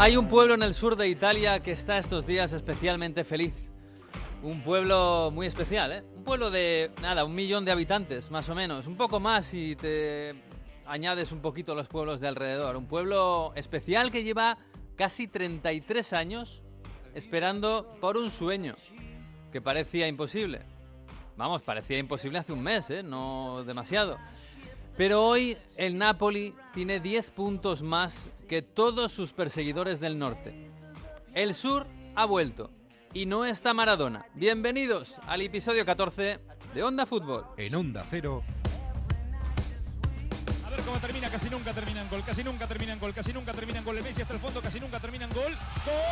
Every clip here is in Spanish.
Hay un pueblo en el sur de Italia que está estos días especialmente feliz. Un pueblo muy especial, ¿eh? Un pueblo de, nada, un millón de habitantes, más o menos. Un poco más si te añades un poquito los pueblos de alrededor. Un pueblo especial que lleva casi 33 años esperando por un sueño que parecía imposible. Vamos, parecía imposible hace un mes, ¿eh? No demasiado. Pero hoy el Napoli tiene 10 puntos más que todos sus perseguidores del norte. El sur ha vuelto y no está Maradona. Bienvenidos al episodio 14 de Onda Fútbol. En Onda Cero. A ver cómo termina, casi nunca termina en gol, casi nunca termina en gol, casi nunca termina en gol. El Messi hasta el fondo, casi nunca termina en gol. ¡Gol!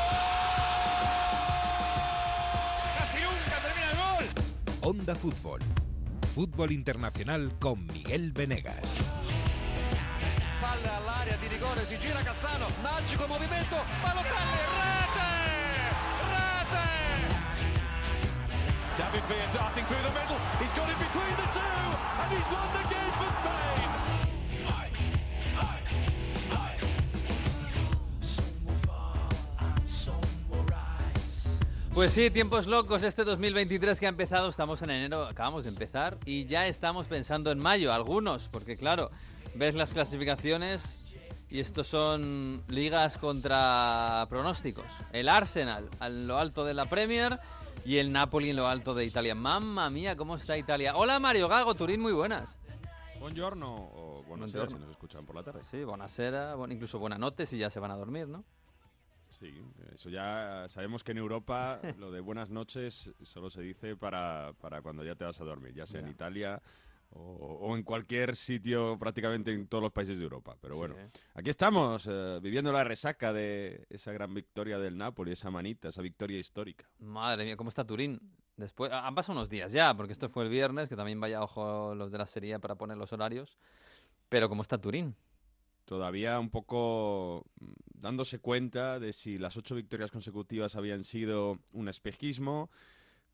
¡Casi nunca termina el gol! Onda Fútbol. Fútbol internacional con Miguel Venegas. Palla all'area di rigore, si gira Cassano, magico movimento, Balotelli, rete! Rete! David Villa darting through the middle. He's got it between the two, and he's won the game for Spain. Pues sí, tiempos locos este 2023 que ha empezado, estamos en enero, acabamos de empezar y ya estamos pensando en mayo, algunos, porque claro, ves las clasificaciones y estos son ligas contra pronósticos. El Arsenal en lo alto de la Premier y el Napoli en lo alto de Italia. Mamma mía, ¿cómo está Italia? Hola Mario Gago, Turín, muy buenas. Buongiorno o buenos días si nos escuchan por la tarde. Sí, buonasera, bueno, incluso buenas noches y ya se van a dormir, ¿no? Sí, eso ya sabemos que en Europa lo de buenas noches solo se dice para, para cuando ya te vas a dormir, ya sea en. Italia o, o en cualquier sitio prácticamente en todos los países de Europa. Pero bueno, Sí. aquí estamos eh, viviendo la resaca de esa gran victoria del Napoli, esa manita, esa victoria histórica. Madre mía, ¿cómo está Turín? Después, han pasado unos días ya, porque esto fue el viernes, que también vaya ojo los de la serie para poner los horarios. Pero ¿cómo está Turín? Todavía un poco mm, dándose cuenta de si las ocho victorias consecutivas habían sido un espejismo,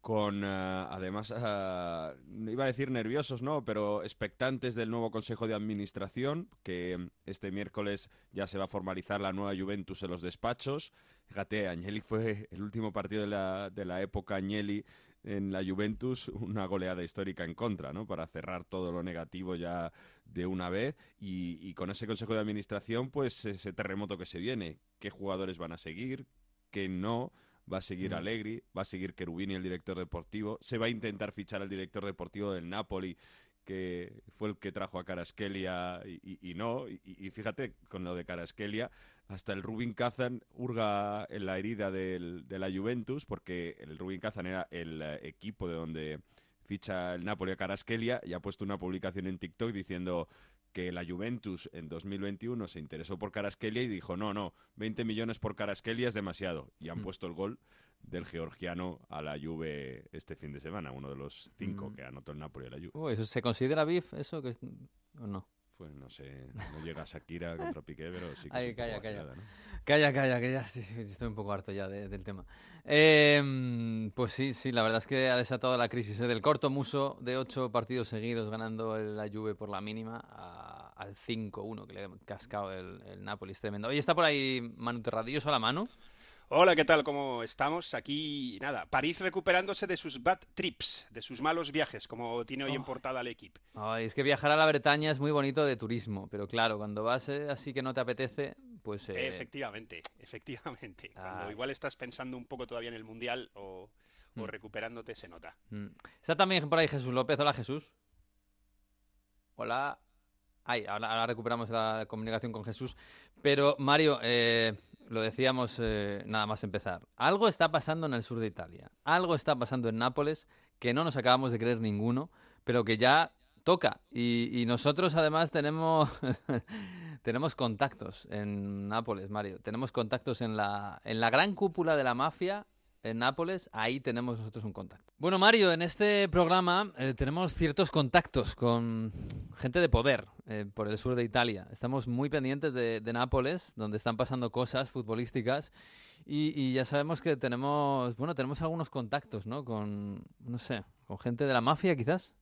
con eh, además, eh, iba a decir nerviosos, ¿no? Pero expectantes del nuevo Consejo de Administración, que mm, este miércoles ya se va a formalizar la nueva Juventus en los despachos. Fíjate, Agnelli fue el último partido de la, de la época Agnelli en la Juventus, una goleada histórica en contra, ¿no? Para cerrar todo lo negativo ya de una vez y, y con ese consejo de administración, pues ese terremoto que se viene, qué jugadores van a seguir, qué no, va a seguir Mm. Allegri, va a seguir Cherubini, el director deportivo, se va a intentar fichar al director deportivo del Napoli, que fue el que trajo a Caraskelia y, y- y no, y, y fíjate, con lo de Caraskelia, hasta el Rubin Kazan hurga en la herida del- de la Juventus, porque el Rubin Kazan era el eh, equipo de donde ficha el Napoli a Caraskelia y ha puesto una publicación en TikTok diciendo que la Juventus en 2021 se interesó por Caraskelia y dijo, no, no, 20 millones por Caraskelia es demasiado. Y han Mm. puesto el gol del georgiano a la Juve este fin de semana, uno de los cinco Mm. que anotó el Napoli a la Juve. Uy, ¿eso ¿Se considera beef eso? Que es- ¿O no? Pues no sé, no llega a Shakira contra Piqué, pero sí que Ay, calla, calla. Calla, calla, que ya estoy, estoy un poco harto ya de- del tema. Eh, pues sí, sí, la verdad es que ha desatado la crisis ¿eh? del corto muso de ocho partidos seguidos ganando la Juve por la mínima a- al 5-1 que le ha cascado el, el Napoli, es tremendo. Oye, está por ahí Manu Terradillos a la mano. Hola, ¿qué tal? ¿Cómo estamos? Aquí, nada, París recuperándose de sus bad trips, de sus malos viajes, como tiene hoy en Oh. portada el equipo. Ay, es que viajar a la Bretaña es muy bonito de turismo, pero claro, cuando vas eh, así que no te apetece, pues... eh, Efectivamente, efectivamente. Cuando Ah. igual estás pensando un poco todavía en el Mundial o, o Mm. recuperándote, se nota. Mm. Está también por ahí Jesús López. Hola, Jesús. Hola. Ay, ahora, ahora recuperamos la comunicación con Jesús. Pero, Mario, eh, lo decíamos eh, nada más empezar. Algo está pasando en el sur de Italia. Algo está pasando en Nápoles que no nos acabamos de creer ninguno, pero que ya toca. Y, y nosotros, además, tenemos, tenemos contactos en Nápoles, Mario. Tenemos contactos en la, en la gran cúpula de la mafia en Nápoles, ahí tenemos nosotros un contacto. Bueno, Mario, en este programa eh, tenemos ciertos contactos con gente de poder eh, por el sur de Italia. Estamos muy pendientes de, Nápoles, donde están pasando cosas futbolísticas. Y, y ya sabemos que tenemos, bueno, tenemos algunos contactos, ¿no? Con, no sé, con gente de la mafia, quizás.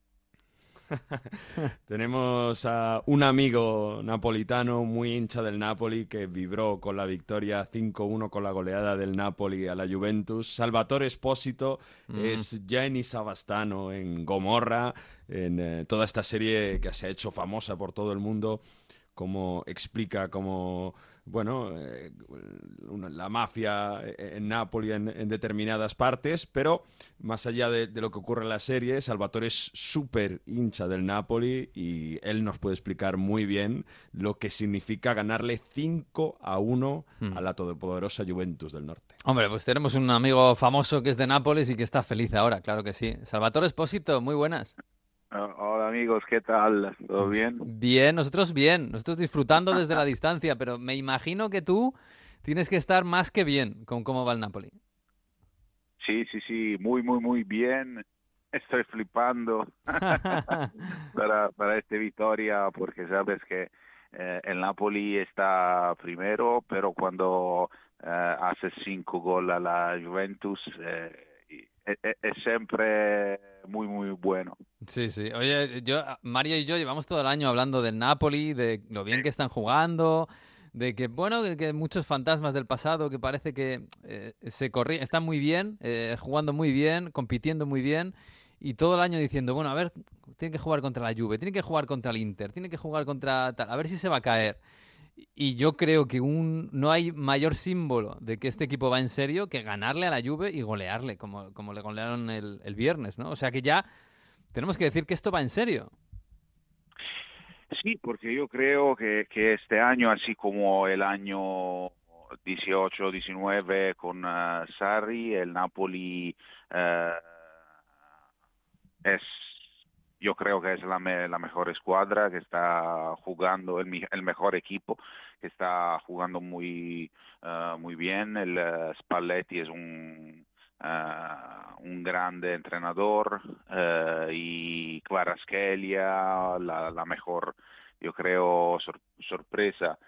Tenemos a un amigo napolitano muy hincha del Napoli que vibró con la victoria 5-1 con la goleada del Napoli a la Juventus. Salvatore Espósito Mm. es Jenny Savastano en Gomorra, en eh, toda esta serie que se ha hecho famosa por todo el mundo, como explica cómo bueno, eh, la mafia en Napoli en, en determinadas partes, pero más allá de, de lo que ocurre en la serie, Salvatore es súper hincha del Napoli y él nos puede explicar muy bien lo que significa ganarle 5 a 1 Hmm. a la todopoderosa Juventus del Norte. Hombre, pues tenemos un amigo famoso que es de Nápoles y que está feliz ahora, claro que sí. Salvatore Espósito, muy buenas. Ah, Hola amigos, ¿qué tal? ¿Todo bien? Bien, nosotros bien, nosotros disfrutando desde la distancia, pero me imagino que tú tienes que estar más que bien con cómo va el Napoli. Sí, sí, sí, muy, muy, muy bien. Estoy flipando para, para esta victoria porque sabes que eh, el Napoli está primero, pero cuando eh, hace cinco goles a la Juventus eh, es, es- es siempre muy, muy bueno. Sí, sí. Oye, yo, Mario y yo llevamos todo el año hablando del Napoli, de lo bien que están jugando, de que, bueno, que, que muchos fantasmas del pasado que parece que eh, se corri están muy bien, eh, jugando muy bien, compitiendo muy bien, y todo el año diciendo, bueno, a ver, tiene que jugar contra la Juve, tiene que jugar contra el Inter, tiene que jugar contra tal, a ver si se va a caer. Y yo creo que un, no hay mayor símbolo de que este equipo va en serio que ganarle a la Juve y golearle, como, como le golearon el, el viernes, ¿no? O sea que ya tenemos que decir que esto va en serio. Sí, porque yo creo que, que este año, así como el año 18, 19 con eh, Sarri, el Napoli eh, es, yo creo que es la, me- la mejor escuadra que está jugando, el, el mejor equipo que está jugando muy, eh, muy bien. El eh, Spalletti es un, eh, un grande entrenador y Kvaratskhelia, la, la mejor, yo creo, sor- sorpresa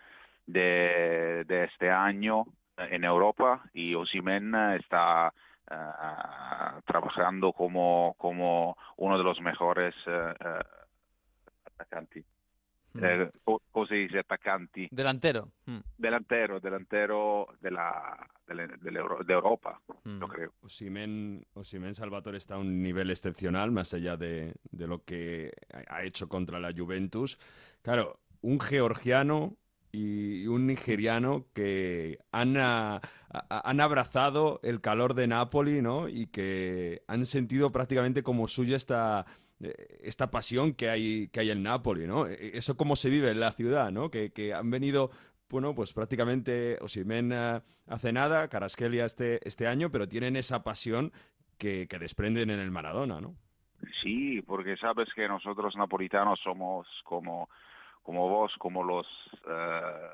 de, de este año en Europa y Osimhen está eh, trabajando como, como uno de los mejores eh, eh, atacanti. Eh, ¿Cómo se dice? Atacanti. Delantero. Mm, Delantero, delantero de, la, de, la- de la Euro- de Europa, mm. yo creo. Osimen, Osimen Salvatore está a un nivel excepcional, más allá de, de lo que ha ha hecho contra la Juventus. Claro, un georgiano y un nigeriano que han, a- a- han abrazado el calor de Napoli, ¿no? Y que han sentido prácticamente como suya esta, eh, esta pasión que hay, que hay en Napoli, ¿no? E- Eso cómo se vive en la ciudad, ¿no? Que, que han venido, bueno, pues prácticamente Osimen hace nada, Caraskelia este, este año, pero tienen esa pasión que, que desprenden en el Maradona, ¿no? Sí, porque sabes que nosotros napolitanos somos como, como vos, como los, eh,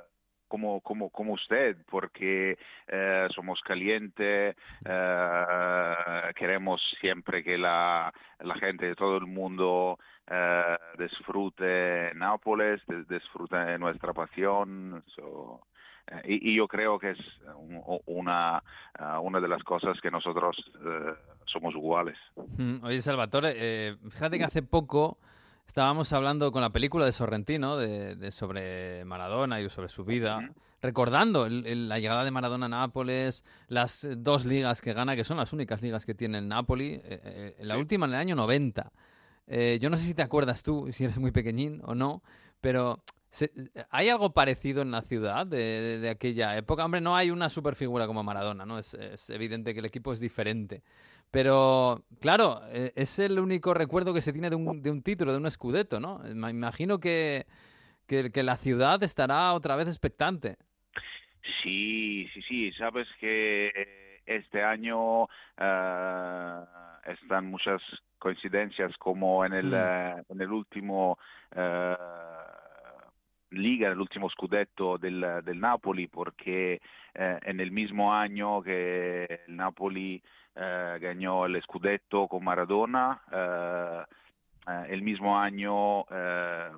como, como, como usted, porque eh, somos calientes, eh, queremos siempre que la, la gente de todo el mundo eh, disfrute Nápoles, disfrute nuestra pasión. so, eh, y, yo creo que es un- una, una de las cosas que nosotros somos iguales. Mm, Oye, Salvatore, fíjate que hace poco estábamos hablando con la película de Sorrentino de, de sobre Maradona y sobre su vida, recordando el- el- la llegada de Maradona a Nápoles, las dos ligas que gana, que son las únicas ligas que tiene el Napoli, eh, eh, la Sí. última en el año 90. Eh, yo no sé si te acuerdas tú, si eres muy pequeñín o no, pero ¿hay algo parecido en la ciudad de, de- de aquella época? Hombre, no hay una superfigura como Maradona, ¿no? Es, es evidente que el equipo es diferente. Pero, claro, eh, es el único recuerdo que se tiene de un, de un título, de un escudeto, ¿no? Me imagino que, que, que la ciudad estará otra vez expectante. Sí, sí, sí, sabes que este año eh, están muchas coincidencias como en el, eh, en el último eh, liga, en el último scudetto del, del Napoli, porque eh, en el mismo año que el Napoli eh, ganó el scudetto con Maradona, eh, eh, el mismo año eh,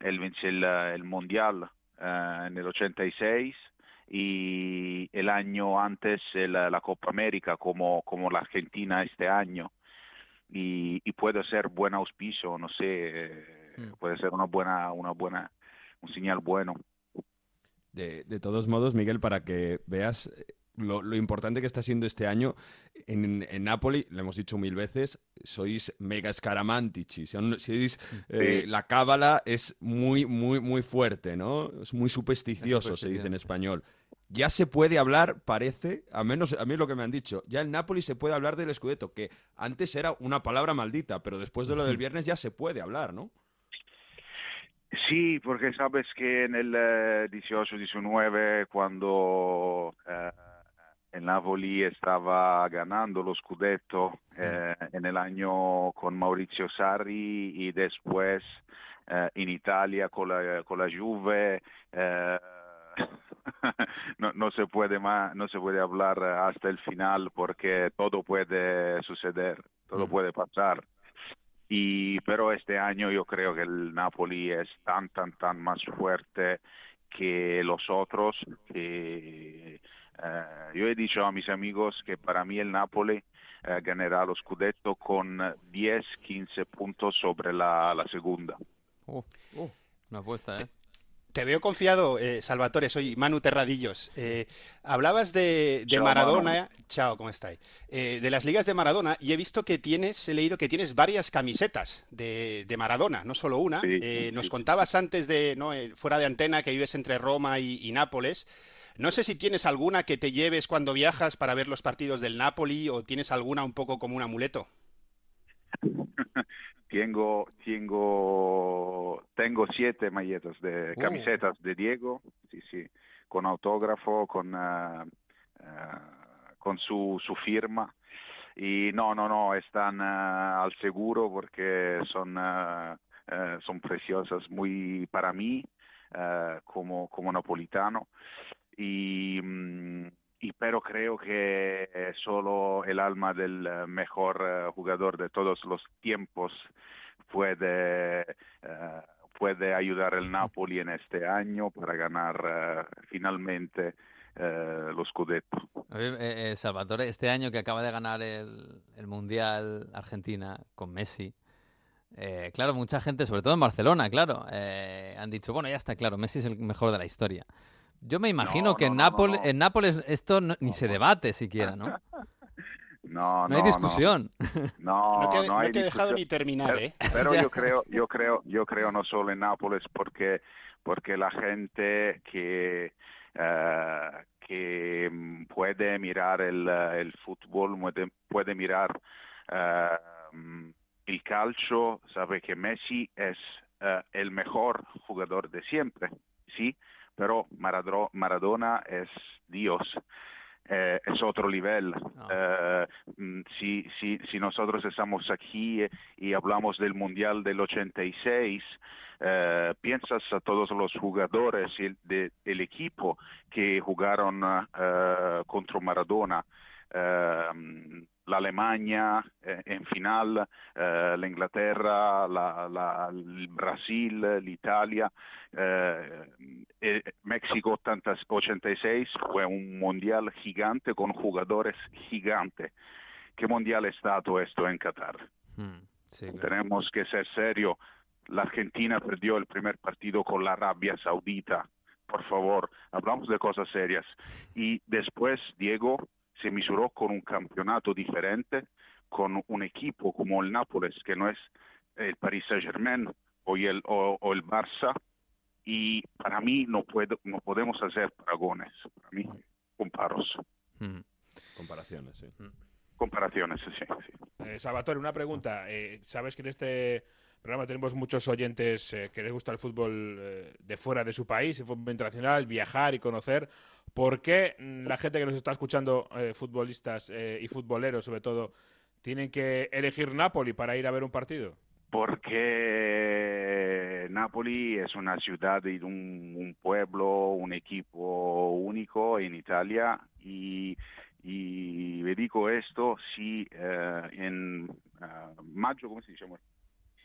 él venció el, el Mundial eh, en el 86 y el año antes el- la Copa América como, como la Argentina este año. y, y puede ser buen auspicio, no sé, puede ser una buena, una buena, un señal bueno. De, de todos modos, Miguel, para que veas eh, lo, lo importante que está siendo este año, en, en Napoli, lo hemos dicho mil veces, sois mega escaramantici. Son- sois, eh, Sí. la cábala es muy, muy, muy fuerte, ¿no? Es muy supersticioso, se dice en español. Ya se puede hablar, parece, a menos a mí es lo que me han dicho, ya en Napoli se puede hablar del Scudetto, que antes era una palabra maldita, pero después de lo del viernes ya se puede hablar, ¿no? Sí, porque sabes que en el eh, 18-19, cuando eh, el Napoli estaba ganando lo Scudetto eh, en el año con Maurizio Sarri y después eh, en Italia con la, con la Juve, eh, no, no se puede más, no se puede hablar hasta el final porque todo puede suceder, todo Mm. puede pasar. Y, pero este año yo creo que el Napoli es tan, tan, tan más fuerte que los otros. Que, eh, yo he dicho a mis amigos que para mí el Napoli eh, ganará los Scudetto con 10, 15 puntos sobre la, la segunda. Uh, uh, una apuesta, ¿eh? Te veo confiado, eh, Salvatore, soy Manu Terradillos. Eh, hablabas de, de Chao, Maradona, chao, ¿cómo estáis? Eh, de las ligas de Maradona y he visto que tienes, he leído que tienes varias camisetas de, de Maradona, no solo una. Sí, Eh, sí, nos sí. contabas antes de, ¿no? Eh, fuera de antena, que vives entre Roma y, y Nápoles. No sé si tienes alguna que te lleves cuando viajas para ver los partidos del Napoli o tienes alguna un poco como un amuleto. Tengo, tengo, tengo siete malletas de Uh. camisetas de Diego, sí, sí, con autógrafo, con, ah, con su, su firma. Y no, no, no, están ah, al seguro porque son, son preciosas muy para mí como, como napolitano. Y, mm, y pero creo que eh, solo el alma del eh, mejor eh, jugador de todos los tiempos puede eh, puede ayudar el Napoli en este año para ganar eh, finalmente eh, los Scudetto. Eh, eh, Salvatore, este año que acaba de ganar el, el Mundial Argentina con Messi, eh, claro, mucha gente, sobre todo en Barcelona, claro, han dicho, bueno, ya está claro, Messi es el mejor de la historia. Yo me imagino No, que no, en, Nápoles, no. en Nápoles esto no- ni se debate siquiera, ¿no? No, No hay discusión. No, No te, no no hay te he dejado discusión. ni terminar, ¿eh? Pero yo creo, yo creo, yo creo no solo en Nápoles porque porque la gente que eh, que puede mirar el, el fútbol puede, puede mirar eh, el calcio sabe que Messi es eh, el mejor jugador de siempre, sí, pero Maradro- Maradona es Dios. Eh, es otro nivel. Ah. Eh, mm, si, si, si nosotros estamos aquí eh, y hablamos del Mundial del 86, eh, piensas a todos los jugadores el- de- del equipo que jugaron eh, contra Maradona. La Alemania eh, en final, eh, la Inglaterra, la, la- el Brasil, l'Italia, eh, eh, México 80 86 fue un mundial gigante con jugadores gigantes. ¿Qué mundial es stato esto en Qatar? Mm, sí, claro. Tenemos que ser serios. La Argentina perdió el primer partido con la Arabia Saudita. Por favor, hablamos de cosas serias. Y después Diego se misuró con un campeonato diferente, con un equipo como el Nápoles, que no es el Paris Saint-Germain o el, o, o el Barça. Y para mí no, puedo, no podemos hacer paragones. Para mí, comparos. Mm. Comparaciones, sí. Comparaciones, sí, sí. Eh, Salvatore, una pregunta. Eh, Sabes que en este programa tenemos muchos oyentes eh, que les gusta el fútbol eh, de fuera de su país, el fútbol internacional, viajar y conocer. ¿Por qué la gente que nos está escuchando, eh, futbolistas eh, y futboleros sobre todo, tienen que elegir Napoli para ir a ver un partido? Porque Napoli es una ciudad y un, un pueblo, un equipo único en Italia y, y le digo esto, si eh, en ah, mayo, ¿cómo se dice?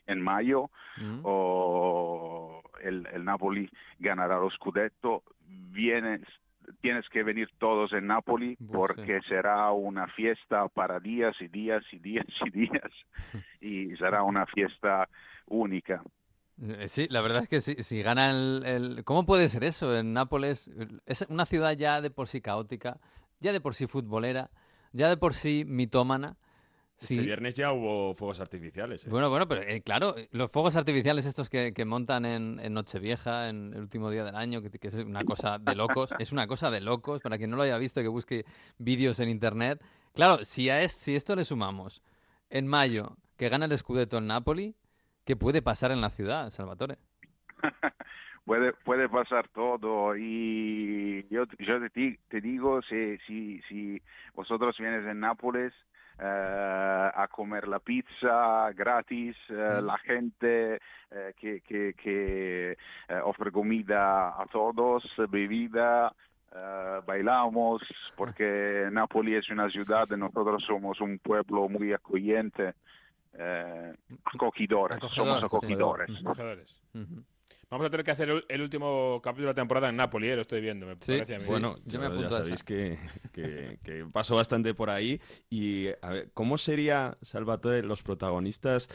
En mayo Mm. o el, el Napoli ganará lo Scudetto, viene tienes que venir todos en Nápoli porque será una fiesta para días y días y días y días y será una fiesta única. Eh, Sí, la verdad es que si, si gana el, el- ¿Cómo puede ser eso? En Nápoles es una ciudad ya de por sí caótica, ya de por sí futbolera, ya de por sí mitómana. Este Sí. viernes ya hubo fuegos artificiales. ¿eh? Bueno, bueno, pero eh, claro, los fuegos artificiales estos que, que montan en, en Nochevieja, en el último día del año, que, que es una cosa de locos, es una cosa de locos, para quien no lo haya visto, que busque vídeos en internet. Claro, si a es- si esto le sumamos en mayo que gana el Scudetto el Napoli, ¿qué puede pasar en la ciudad, Salvatore? puede puede pasar todo y yo, yo te, te digo si, si, si vosotros vienes en Nápoles a comer la pizza gratis eh, Mm. la gente eh, que, que, que eh, ofre comida a todos bebida eh, bailamos porque Nápoles es una ciudad y nosotros somos un pueblo muy eh, acogidores, somos Acogedores. Vamos a tener que hacer el, último capítulo de la temporada en Napoli, ¿eh? lo estoy viendo, me Sí, parece a mí. sí. Bueno, yo me apunto ya a sabéis que, que, que paso bastante por ahí. Y, a ver, ¿cómo sería, Salvatore, los protagonistas?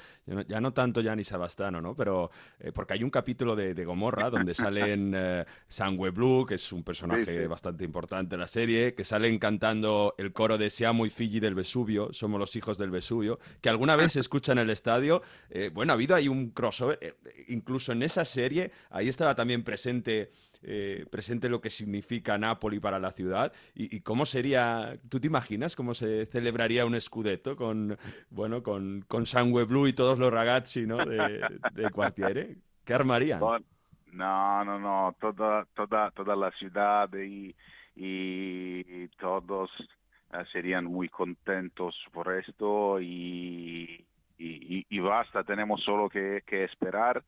Ya no tanto Gianni Sabastano, ¿no? Pero, eh, porque hay un capítulo de, de Gomorra donde salen eh, Sangue Blue, que es un personaje Sí, sí. bastante importante en la serie, que salen cantando el coro de Siamo i figli del Vesubio, somos los hijos del Vesubio, que alguna vez se escucha en el estadio. Eh, bueno, ha habido ahí un crossover, eh, incluso en esa serie, ahí estaba también presente, eh, presente lo que significa Napoli para la ciudad. Y, cómo sería, ¿tú te imaginas cómo se celebraría un Scudetto con, bueno, con, con Sangue Blu y todos los ragazzi, ¿no? De, Quartiere? ¿Qué armarían? No, no, no, toda, toda, toda la ciudad y, y todos eh, serían muy contentos por esto y, y, basta, tenemos solo que esperar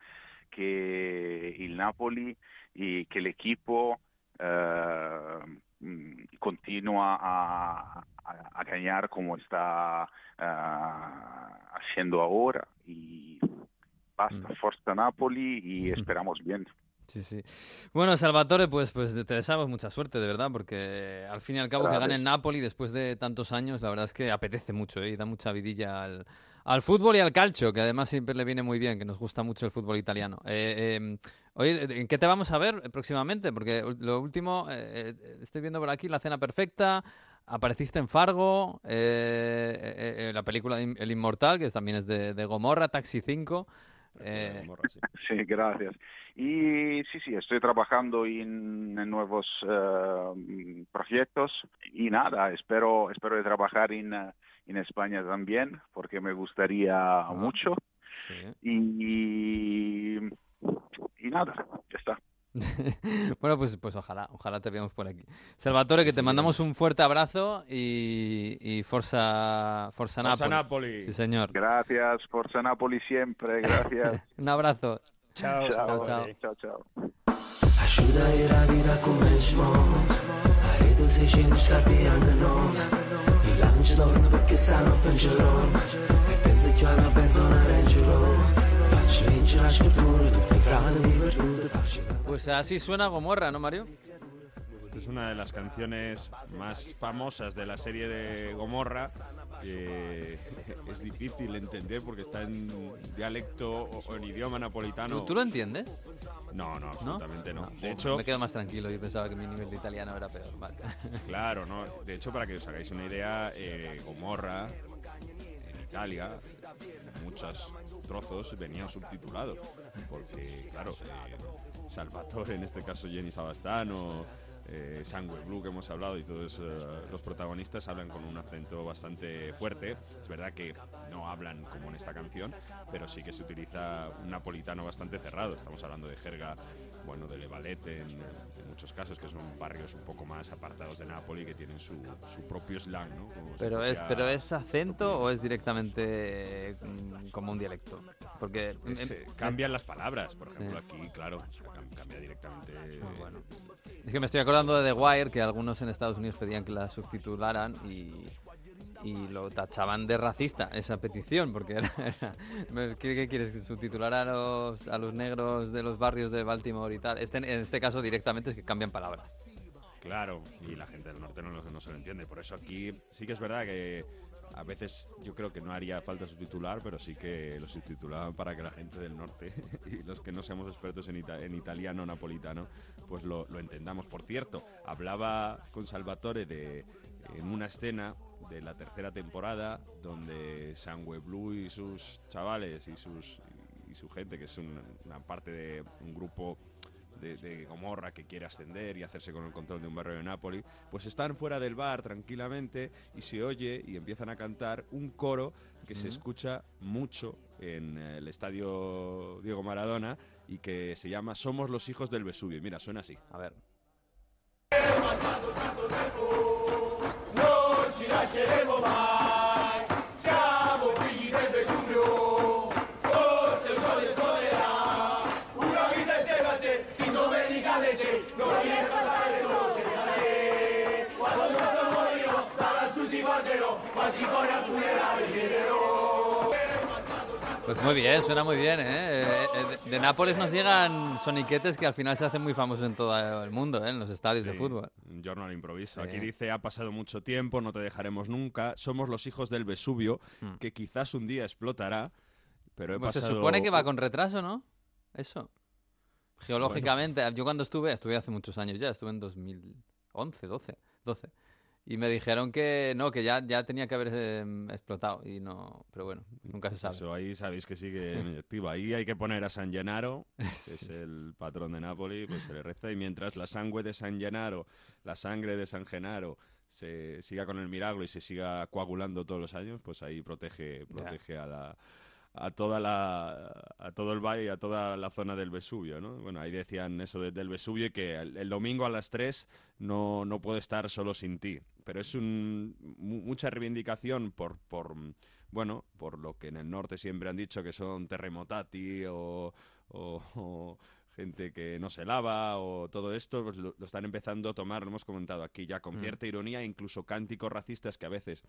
que el Napoli y que el equipo eh, mm, continúa a, a, a ganar como está eh, haciendo ahora y basta, Forza Napoli y esperamos bien. Sí, sí. Bueno, Salvatore, pues, pues te deseamos mucha suerte, de verdad, porque al fin y al cabo que gane el Napoli después de tantos años, la verdad es que apetece mucho ¿eh? y da mucha vidilla al, al fútbol y al calcio, que además siempre le viene muy bien, que nos gusta mucho el fútbol italiano. Eh, eh, oye, ¿en qué te vamos a ver próximamente? Porque lo último, eh, eh, estoy viendo por aquí La Cena Perfecta, apareciste en Fargo, eh, eh, eh, la película El Inmortal, que también es de, de Gomorra, Taxi 5. eh, Gomorra, sí. Sí, gracias. Y sí, sí, estoy trabajando en, en nuevos eh, proyectos y nada, espero, espero de trabajar en, eh, en España también porque me gustaría mucho sí. y, y nada, ya está. bueno, pues, pues ojalá, ojalá te veamos por aquí. Salvatore, que te mandamos un fuerte abrazo y, y Forza, Forza, Forza Napoli. Napoli. Sí, señor. Gracias, Forza Napoli siempre, gracias. Un abrazo. Ciao, Ciao, Salvatore. ciao. Ciao, ciao. Perché E penso che vincere la sfortuna Tutti i Pues así suena Gomorra, ¿no, Mario? Esta es una de las canciones más famosas de la serie de Gomorra. Que es difícil entender porque está en dialecto o, en idioma napolitano. ¿Tú, tú lo entiendes? No, no, ¿No? absolutamente no. De hecho, Me quedo más tranquilo, yo pensaba que mi nivel de italiano era peor. Vale. claro, no. De hecho, para que os hagáis una idea, eh, Gomorra en Italia, muchos trozos venía subtitulado, porque claro, eh, Salvatore, en este caso Jenny Sabastano, eh, Sangue Blue que hemos hablado y todos eh, los protagonistas hablan con un acento bastante fuerte. Es verdad que no hablan como en esta canción, pero sí que se utiliza un napolitano bastante cerrado. Estamos hablando de jerga, bueno, de Levalete en, en muchos casos, que son barrios un poco más apartados de Nápoli que tienen su, su propio slang, ¿no? Como Pero es, pero es acento o es directamente mm, como un dialecto? Porque Es, em, eh, cambian las palabras, por ejemplo, aquí, claro, cam- cambia directamente. Ah, bueno. Es que me estoy acordando de The Wire, que algunos en Estados Unidos pedían que la subtitularan y, y lo tachaban de racista, esa petición, porque era... ¿qué, quieres? ¿Subtitular a los, a los negros de los barrios de Baltimore y tal? Este, en este caso directamente es que cambian palabras. Claro, y la gente del norte no, no se lo entiende. Por eso aquí sí que es verdad que a veces yo creo que no haría falta subtitular, pero sí que lo subtitulaban para que la gente del norte y los que no seamos expertos en, ita- en italiano napolitano, pues lo, lo entendamos. Por cierto, hablaba con Salvatore de en una escena de la tercera temporada donde Sangue Blue y sus chavales y sus y su gente, que es un- una parte de un grupo de, de Gomorra que quiere ascender y hacerse con el control de un barrio de Nápoles, pues están fuera del bar tranquilamente y se oye y empiezan a cantar un coro que se escucha mucho en el estadio Diego Maradona y que se llama Somos los hijos del Vesubio. Mira, suena así. A ver. 打起精神来。Muy bien, suena muy bien, ¿eh? Eh, eh, De, de Nápoles nos llegan soniquetes que al final se hacen muy famosos en todo el mundo, ¿eh? En los estadios de Sí, fútbol. Un giorno al improviso. Sí. Aquí dice, ha pasado mucho tiempo, no te dejaremos nunca. Somos los hijos del Vesubio, Hmm. que quizás un día explotará, pero he Pues se pasado... supone que va con retraso, ¿no? Eso. Geológicamente, yo cuando estuve, estuve hace muchos años ya, estuve en 2011, 12, 12. Y me dijeron que no, que ya, ya tenía que haber eh, explotado. Y no, pero bueno, nunca se sabe. Eso ahí sabéis que sigue en activo. Ahí hay que poner a San Gennaro, que es el patrón de Nápoles, pues se le reza. Y mientras la sangre de San Gennaro, la sangre de San Genaro, se siga con el milagro y se siga coagulando todos los años, pues ahí protege, protege a la a toda la a todo el valle y a toda la zona del Vesubio, ¿no? Bueno, ahí decían eso de- del Vesubio y que el, el domingo a las 3 no, no puede estar solo sin ti. Pero es un, mu- mucha reivindicación por, por, bueno, por lo que en el norte siempre han dicho que son terremotati o, o- o gente que no se lava o todo esto, pues lo, lo están empezando a tomar, lo hemos comentado aquí ya con Mm. cierta ironía, incluso cánticos racistas que a veces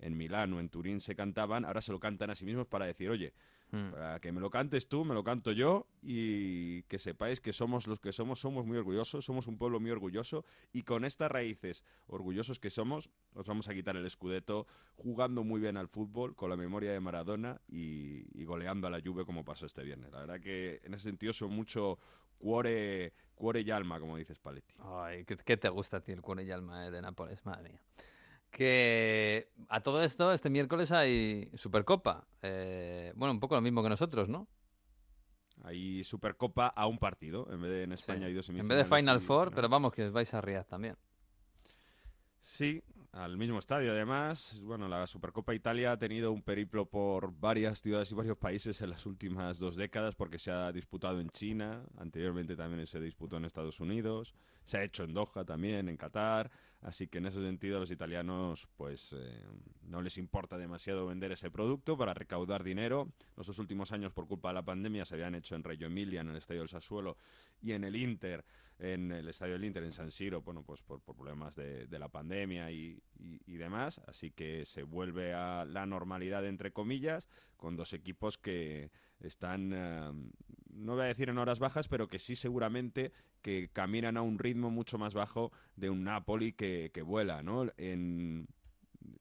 en Milán o en Turín se cantaban, ahora se lo cantan a sí mismos para decir, oye, Mm. para que me lo cantes tú, me lo canto yo y que sepáis que somos los que somos, somos muy orgullosos, somos un pueblo muy orgulloso y con estas raíces orgullosos que somos, os vamos a quitar el escudeto jugando muy bien al fútbol con la memoria de Maradona y, y goleando a la Juve como pasó este viernes. La verdad que en ese sentido son mucho cuore, cuore y alma, como dices Paletti. Ay, ¿qué, qué te gusta a ti el cuore y alma eh, de Nápoles? Madre mía. Que a todo esto, este miércoles hay Supercopa. Eh, bueno, un poco lo mismo que nosotros, ¿no? Hay Supercopa a un partido, en vez de en España hay dos En semifinales. vez de Final y Four, pero vamos, que vais a Riyadh también. Sí, al mismo estadio además. Bueno, la Supercopa Italia ha tenido un periplo por varias ciudades y varios países en las últimas dos décadas porque se ha disputado en China, anteriormente también se disputó en Estados Unidos, se ha hecho en Doha también, en Qatar, así que en ese sentido a los italianos pues eh, no les importa demasiado vender ese producto para recaudar dinero. Los últimos años por culpa de la pandemia se habían hecho en Reggio Emilia, en el Estadio del Sassuolo y en el Inter en el estadio del Inter en San Siro, bueno, pues por, problemas de, la pandemia y demás, así que se vuelve a la normalidad entre comillas, con dos equipos que están, eh, no voy a decir en horas bajas, pero que sí seguramente que caminan a un ritmo mucho más bajo de un Napoli que, que vuela, ¿no? En,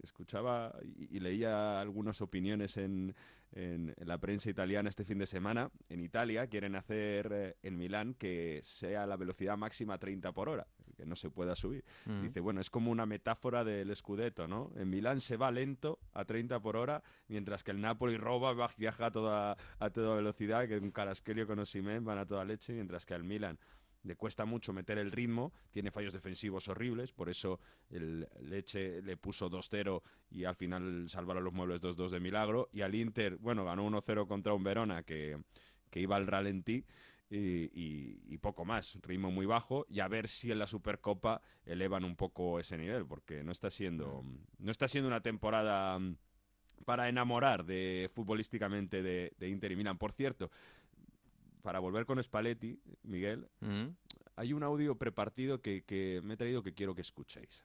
escuchaba y leía algunas opiniones en, en- en la prensa italiana este fin de semana. En Italia quieren hacer eh, en Milán que sea la velocidad máxima 30 por hora, que no se pueda subir. Mm. Dice, bueno, es como una metáfora del Scudetto, ¿no? En Milán se va lento a 30 por hora, mientras que el Napoli roba, va- viaja a toda, a toda velocidad, que un Carasquelio con Osimhen van a toda leche, mientras que al Milán le cuesta mucho meter el ritmo, tiene fallos defensivos horribles, por eso el Leche le puso 2-0 y al final salvaron los muebles 2-2 de milagro. Y al Inter, bueno, ganó 1-0 contra un Verona que, que iba al ralentí. Y, poco más, ritmo muy bajo y a ver si en la Supercopa elevan un poco ese nivel porque no está siendo no está siendo una temporada mm, para enamorar de futbolísticamente de, de Inter y Milan. Por cierto, para volver con Spalletti, Miguel, Mm. hay un audio prepartido que, que me he traído que quiero que escuchéis.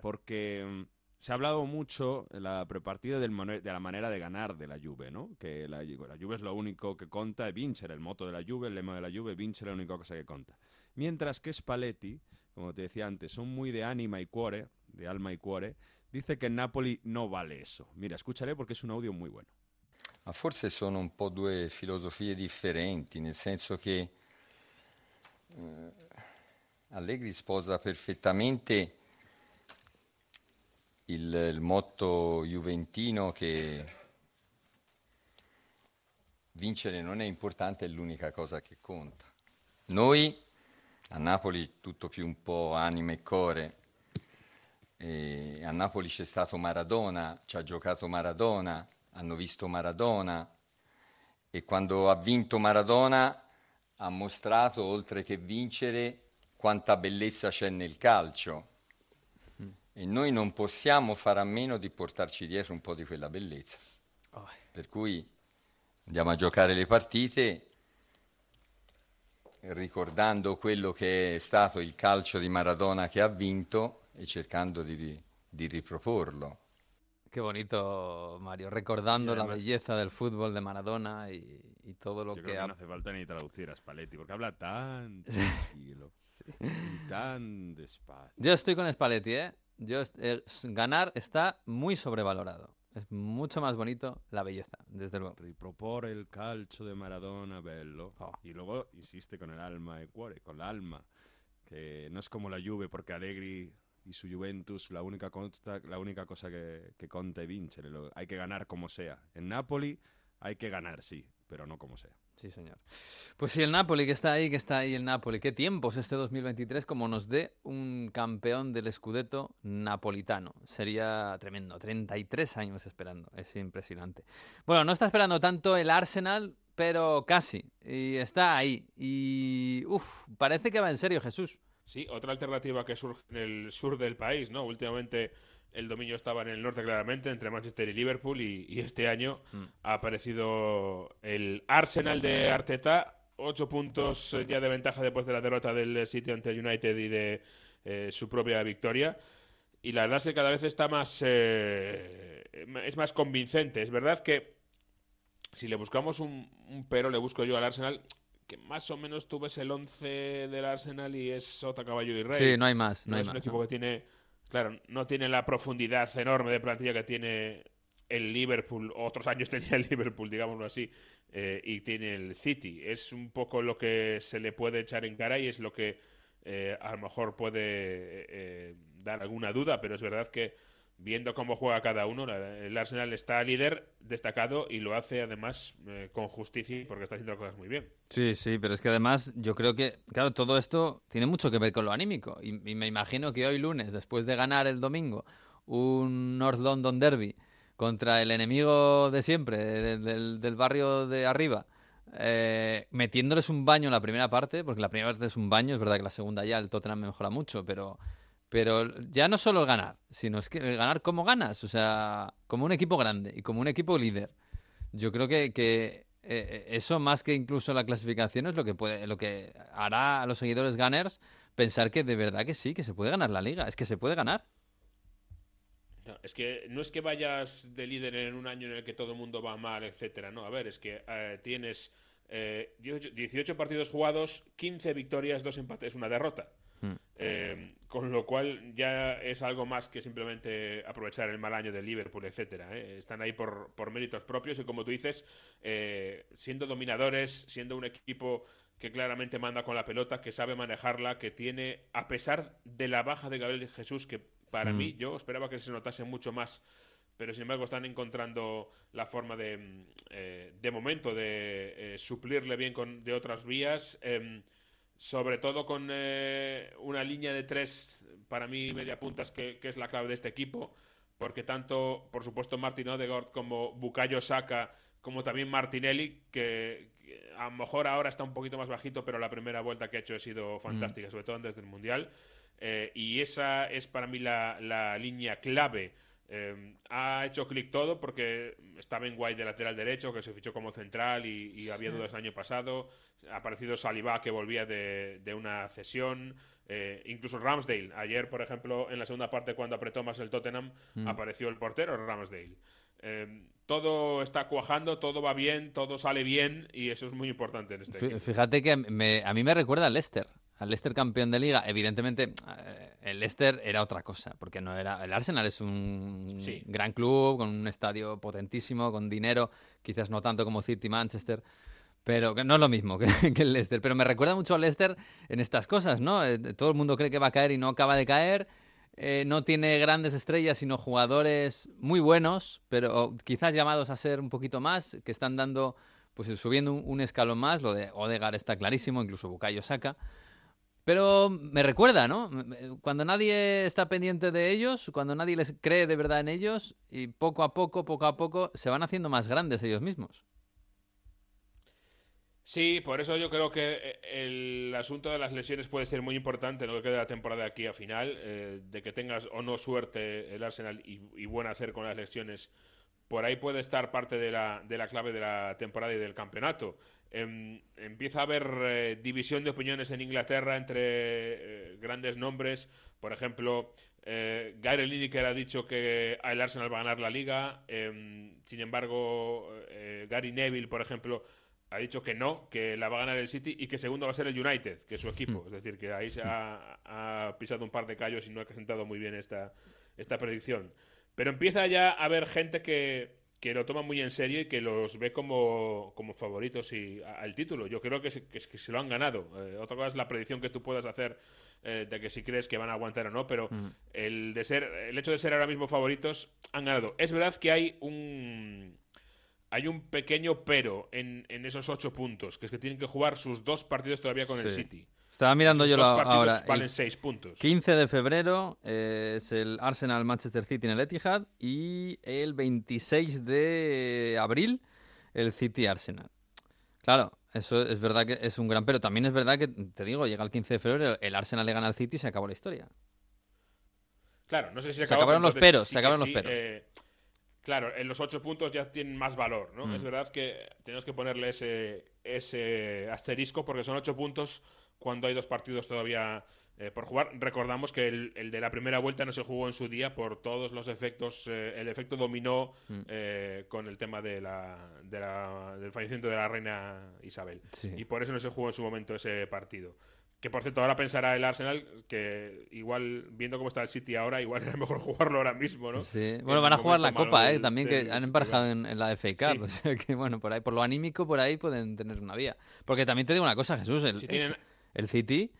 Porque mm, se ha hablado mucho en la prepartida del de la manera de ganar de la Juve, ¿no? Que la, la Juve es lo único que conta, vincere, el moto de la Juve, el lema de la Juve, vincere es la única cosa que conta. Mientras que Spalletti como te decía antes, son muy de anima y cuore, de alma y cuore, dice que en Napoli no vale eso. Mira, escucharé porque es un audio muy bueno. Ma forse sono un po' due filosofie differenti, nel senso che eh, Allegri sposa perfettamente il, il motto juventino che vincere non è importante, è l'unica cosa che conta. Noi a Napoli tutto più un po' anima e core. E a Napoli c'è stato Maradona, ci ha giocato Maradona, hanno visto Maradona e quando ha vinto Maradona ha mostrato, oltre che vincere, quanta bellezza c'è nel calcio. E noi non possiamo fare a meno di portarci dietro un po' di quella bellezza. Per cui andiamo a giocare le partite ricordando quello che è stato il calcio di Maradona che ha vinto e cercando di, di riproporlo. Qué bonito, Mario, recordando Y la además- belleza del fútbol de Maradona y, y todo lo Yo que creo que no hace falta ni traducir a Spalletti, porque habla tan tranquilo y tan despacio. Yo estoy con Spalletti, ¿eh? Yo, eh, ganar está muy sobrevalorado. Es mucho más bonito la belleza, desde luego. Ripropone el calcio de Maradona, bello. Oh. Y luego insiste con el alma e cuore, con la alma. Que no es como la Juve, porque Allegri y su Juventus, la única, consta, la única cosa que, que conta. Lo- hay que ganar como sea. En Napoli hay que ganar, sí, pero no como sea. Sí, señor. Pues sí, el Napoli, que está ahí, que está ahí el Napoli. Qué tiempos este 2023 como nos dé un campeón del Scudetto napolitano. Sería tremendo. 33 años esperando. Es impresionante. Bueno, no está esperando tanto el Arsenal, pero casi. Y está ahí. Y, uff, parece que va en serio Jesús. Sí, otra alternativa que surge en el sur del país, ¿no? Últimamente el dominio estaba en el norte claramente, entre Manchester y Liverpool, y, y este año Mm. ha aparecido el Arsenal de Arteta, ocho puntos eh, ya de ventaja después de la derrota del City ante el United y de eh, su propia victoria. Y la verdad es que cada vez está más. eh, es más convincente. Es verdad que si le buscamos un, un pero, le busco yo al Arsenal, que más o menos tú ves el 11 del Arsenal y es Sota, Caballo y Rey. Sí, no hay más. No, No hay es un equipo ¿no? que tiene, claro, no tiene la profundidad enorme de plantilla que tiene el Liverpool, otros años tenía el Liverpool, digámoslo así, eh, y tiene el City. Es un poco lo que se le puede echar en cara y es lo que eh, a lo mejor puede eh, dar alguna duda, pero es verdad que viendo cómo juega cada uno, el Arsenal está líder destacado y lo hace además eh, con justicia porque está haciendo las cosas muy bien. Sí, sí, pero es que además yo creo que, claro, todo esto tiene mucho que ver con lo anímico. Y, y me imagino que hoy lunes, después de ganar el domingo un North London Derby contra el enemigo de siempre, de- del, del barrio de arriba, eh, metiéndoles un baño en la primera parte, porque la primera parte es un baño, es verdad que la segunda ya el Tottenham mejora mucho, pero, pero ya no solo el ganar, sino es que el ganar como ganas, o sea, como un equipo grande y como un equipo líder. Yo creo que, que eh, eso más que incluso la clasificación es lo que puede, lo que hará a los seguidores Gunners pensar que de verdad que sí, que se puede ganar la liga, es que se puede ganar. No, es que no es que vayas de líder en un año en el que todo el mundo va mal, etcétera. No, a ver, es que eh, tienes eh, 18, 18 partidos jugados, 15 victorias, 2 empates, una derrota. Mm. Eh, con lo cual ya es algo más que simplemente aprovechar el mal año del Liverpool, etcétera. ¿eh? Están ahí por, por méritos propios y como tú dices, eh, siendo dominadores, siendo un equipo que claramente manda con la pelota, que sabe manejarla, que tiene, a pesar de la baja de Gabriel Jesús, que para Mm. mí yo esperaba que se notase mucho más, pero sin embargo están encontrando la forma de, mm, eh, de momento, de eh, suplirle bien con, de otras vías. em, sobre todo con eh, una línea de tres, para mí, media puntas, que, que es la clave de este equipo, porque tanto, por supuesto, Martin Odegaard como Bukayo Saka, como también Martinelli, que, que a lo mejor ahora está un poquito más bajito, pero la primera vuelta que ha hecho ha sido fantástica, sobre todo antes del Mundial. Eh, y esa es para mí la, la línea clave. Eh, ha hecho clic todo porque estaba en White de lateral derecho, que se fichó como central y, y había dudas el año pasado. Ha aparecido Saliba, que volvía de, de una cesión. Eh, incluso Ramsdale. Ayer, por ejemplo, en la segunda parte, cuando apretó más el Tottenham, Mm. apareció el portero Ramsdale. Eh, todo está cuajando, todo va bien, todo sale bien y eso es muy importante en este equipo. Fíjate que me- a mí me recuerda al Leicester. Al Leicester campeón de liga, evidentemente eh, el Leicester era otra cosa, porque no era el Arsenal es un Sí. gran club con un estadio potentísimo, con dinero, quizás no tanto como City, Manchester, pero que no es lo mismo que, que el Leicester. Pero me recuerda mucho al Leicester en estas cosas, ¿no? Eh, todo el mundo cree que va a caer y no acaba de caer. Eh, no tiene grandes estrellas, sino jugadores muy buenos, pero quizás llamados a ser un poquito más, que están dando, pues subiendo un, un escalón más. Lo de Odegar está clarísimo, incluso Bukayo Saka. Pero me recuerda, ¿no? Cuando nadie está pendiente de ellos, cuando nadie les cree de verdad en ellos, y poco a poco, poco a poco, se van haciendo más grandes ellos mismos. Sí, por eso yo creo que eh, el asunto de las lesiones puede ser muy importante en lo que queda la temporada de aquí a final, eh, de que tengas o no suerte el Arsenal y buen hacer con las lesiones. Por ahí puede estar parte de la, de la clave de la temporada y del campeonato. Em, empieza a haber eh, división de opiniones en Inglaterra entre eh, grandes nombres. Por ejemplo, eh, Gary Lineker ha dicho que el Arsenal va a ganar la liga. Em, sin embargo, eh, Gary Neville, por ejemplo, ha dicho que no, que la va a ganar el City y que segundo va a ser el United, que es su equipo. Es decir, que ahí se ha, ha pisado un par de callos y no ha sentado muy bien esta, esta predicción. Pero empieza ya a haber gente que, que lo toma muy en serio y que los ve como, como favoritos y, a- al título. Yo creo que se, que, que se lo han ganado. Eh, otra cosa es la predicción que tú puedas hacer eh, de que si crees que van a aguantar o no, pero el, de ser, el hecho de ser ahora mismo favoritos han ganado. Es verdad que hay un hay un pequeño pero en, en esos ocho puntos, que es que tienen que jugar sus dos partidos todavía con el. City. Estaba mirando Sus yo la- ahora. valen el seis puntos. 15 de febrero eh, es el Arsenal Manchester City en el Etihad y el 26 de abril el City Arsenal. Claro, eso es verdad que es un gran pero. También es verdad que, te digo, llega el 15 de febrero, el Arsenal le gana al City y se acabó la historia. Claro, no sé si se, Se acabó, acabaron los peros, sí se acabaron los sí, peros. eh, claro, en los ocho puntos ya tienen más valor, ¿no? Mm. Es verdad que tenemos que ponerle ese, ese asterisco porque son ocho puntos cuando hay dos partidos todavía eh, por jugar. Recordamos que el, el de la primera vuelta no se jugó en su día por todos los efectos, eh, el efecto dominó Mm. eh, con el tema de la, de la- del fallecimiento de la reina Isabel. Sí. Y por eso no se jugó en su momento ese partido. Que por cierto, ahora pensará el Arsenal que igual, viendo cómo está el City ahora, igual era mejor jugarlo ahora mismo, ¿no? Sí. En Bueno, van a jugar la Copa, ¿eh? También del que han emparejado en, en la FA Cup. Sí. O sea que, bueno, por ahí, por lo anímico, por ahí pueden tener una vía. Porque también te digo una cosa, Jesús. El, Si tienen- el- el City,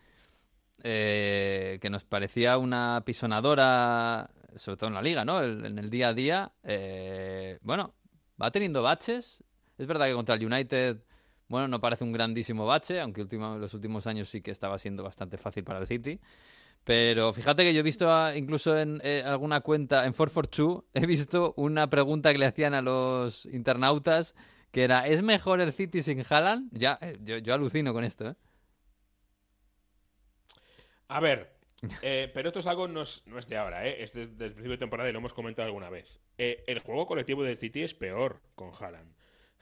eh, que nos parecía una pisonadora, sobre todo en la liga, ¿no? El- en el día a día, eh, bueno, va teniendo baches. Es verdad que contra el United, bueno, no parece un grandísimo bache, aunque último, los últimos años sí que estaba siendo bastante fácil para el City. Pero fíjate que yo he visto a- incluso en eh, alguna cuenta, en 442, he visto una pregunta que le hacían a los internautas que era, ¿es mejor el City sin Haaland? Ya, eh, yo, yo alucino con esto, ¿eh? A ver, eh, pero esto es algo no es, no es de ahora, ¿eh? es desde el principio de temporada y lo hemos comentado alguna vez. Eh, el juego colectivo del City es peor con Haaland.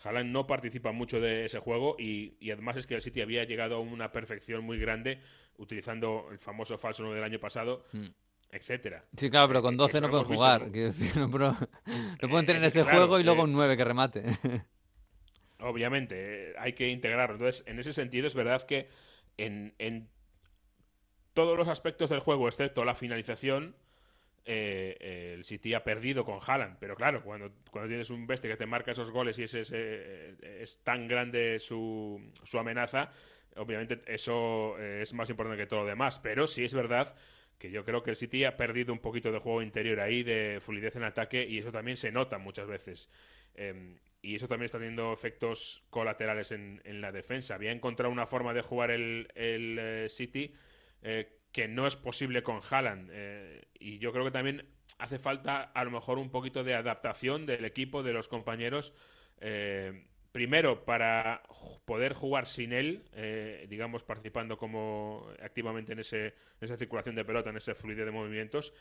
Haaland no participa mucho de ese juego y, y además es que el City había llegado a una perfección muy grande utilizando el famoso falso 9 del año pasado, Mm. etcétera. Sí, claro, pero con Eh, 12 eso no pueden jugar. quiero decir, no, no pueden tener Eh, ese claro, juego y luego eh, un 9 que remate. Obviamente, eh, hay que integrarlo. Entonces, en ese sentido, es verdad que en, en todos los aspectos del juego, excepto la finalización, eh, el City ha perdido con Haaland. Pero claro, cuando, cuando tienes un bestia que te marca esos goles y es, es, eh, es tan grande su, su amenaza, obviamente eso eh, es más importante que todo lo demás. Pero sí es verdad que yo creo que el City ha perdido un poquito de juego interior ahí, de fluidez en ataque, y eso también se nota muchas veces. Eh, y eso también está teniendo efectos colaterales en, en la defensa. Había encontrado una forma de jugar el, el, City que no es posible con Haaland. eh, y yo creo que también hace falta a lo mejor un poquito de adaptación del equipo, de los compañeros. eh, primero, para poder jugar sin él, eh, digamos, participando como activamente en, ese, esa circulación de pelota, en ese fluidez de movimientos.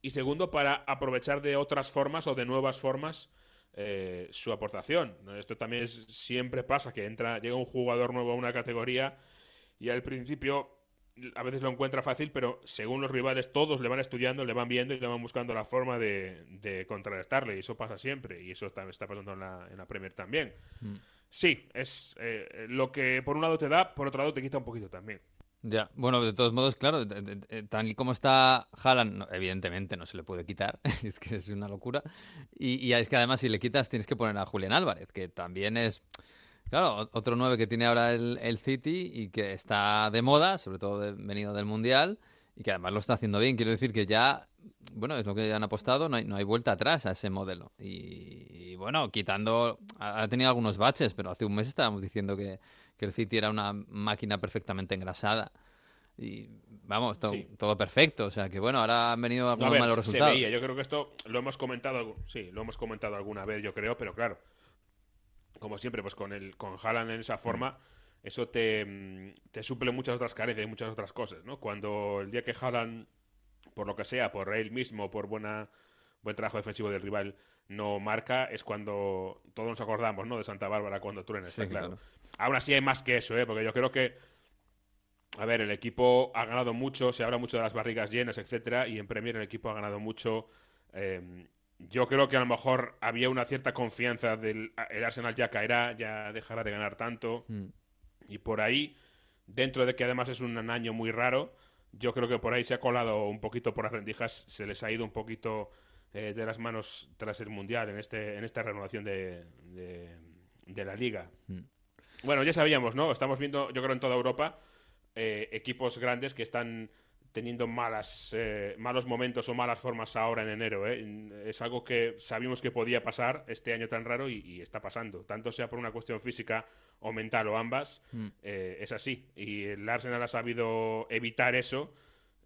Y segundo, para aprovechar de otras formas o de nuevas formas eh, su aportación. Esto también es- siempre pasa, que entra, llega un jugador nuevo a una categoría y al principio a veces lo encuentra fácil, pero según los rivales todos le van estudiando, le van viendo y le van buscando la forma de, de contrarrestarle. Y eso pasa siempre. Y eso también está pasando en la, en la Premier también. Mm. Sí, es eh, lo que por un lado te da, por otro lado te quita un poquito también. Ya, bueno, de todos modos, claro, tal y como está Haaland, no, evidentemente no se le puede quitar, es que es una locura. Y, y es que además si le quitas tienes que poner a Julián Álvarez, que también es, claro, otro 9 que tiene ahora el, el City y que está de moda, sobre todo de- venido del Mundial, y que además lo está haciendo bien. Quiero decir que ya, bueno, es lo que han apostado, no hay, no hay vuelta atrás a ese modelo. Y, y bueno, quitando, ha ha tenido algunos baches, pero hace un mes estábamos diciendo que, que el City era una máquina perfectamente engrasada. Y vamos, to- Sí. todo perfecto. O sea que bueno, ahora han venido algunos ver, malos se resultados. veía. Yo creo que esto lo hemos comentado, sí, lo hemos comentado alguna vez, yo creo, pero claro, como siempre, pues con el con Haaland en esa forma, eso te, mm, te suple muchas otras carencias y muchas otras cosas, ¿no? Cuando el día que Haaland, por lo que sea, por él mismo, por buena buen trabajo defensivo del rival, no marca, es cuando todos nos acordamos, ¿no? De Santa Bárbara cuando truena, está claro. claro. Aún así hay más que eso, ¿eh? Porque yo creo que a ver, el equipo ha ganado mucho, se habla mucho de las barrigas llenas, etcétera, y en Premier el equipo ha ganado mucho. eh, yo creo que a lo mejor había una cierta confianza del el Arsenal ya caerá, ya dejará de ganar tanto, Mm. y por ahí, dentro de que además es un año muy raro, yo creo que por ahí se ha colado un poquito por las rendijas, se les ha ido un poquito eh, de las manos tras el Mundial en este en esta renovación de, de- de la liga. Mm. Bueno, ya sabíamos, ¿no? Estamos viendo, yo creo, en toda Europa eh, equipos grandes que están teniendo malas, eh, malos momentos o malas formas ahora en enero. ¿eh? Es algo que sabíamos que podía pasar este año tan raro y, y está pasando. Tanto sea por una cuestión física o mental o ambas, Mm. eh, es así. Y el Arsenal ha sabido evitar eso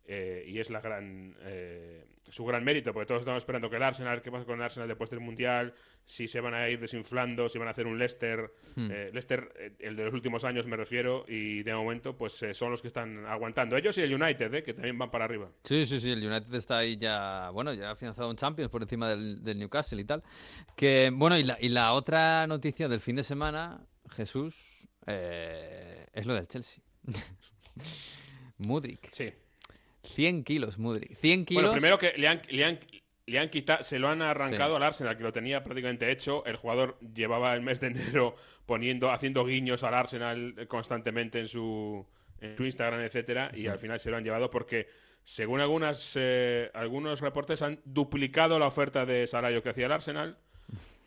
eh, y es la gran eh, su gran mérito, porque todos estamos esperando que el Arsenal, qué pasa con el Arsenal después del Mundial, si se van a ir desinflando, si van a hacer un Leicester, Hmm. eh, Leicester, el de los últimos años me refiero, y de momento pues son los que están aguantando. Ellos y el United, eh, que también van para arriba. Sí, sí, sí, el United está ahí ya, bueno, ya ha financiado un Champions por encima del, del Newcastle y tal. Que, bueno, y la, y la otra noticia del fin de semana, Jesús, es lo del Chelsea. Mudrik. Sí. 100 kilos, Mudrik. 100 kilos. Bueno, primero que le han, le han, le han quitado, se lo han arrancado Sí. al Arsenal, que lo tenía prácticamente hecho. El jugador llevaba el mes de enero poniendo, haciendo guiños al Arsenal constantemente en su, en su Instagram, etcétera, y al final se lo han llevado porque, según algunas, eh, algunos reportes, han duplicado la oferta de salario que hacía el Arsenal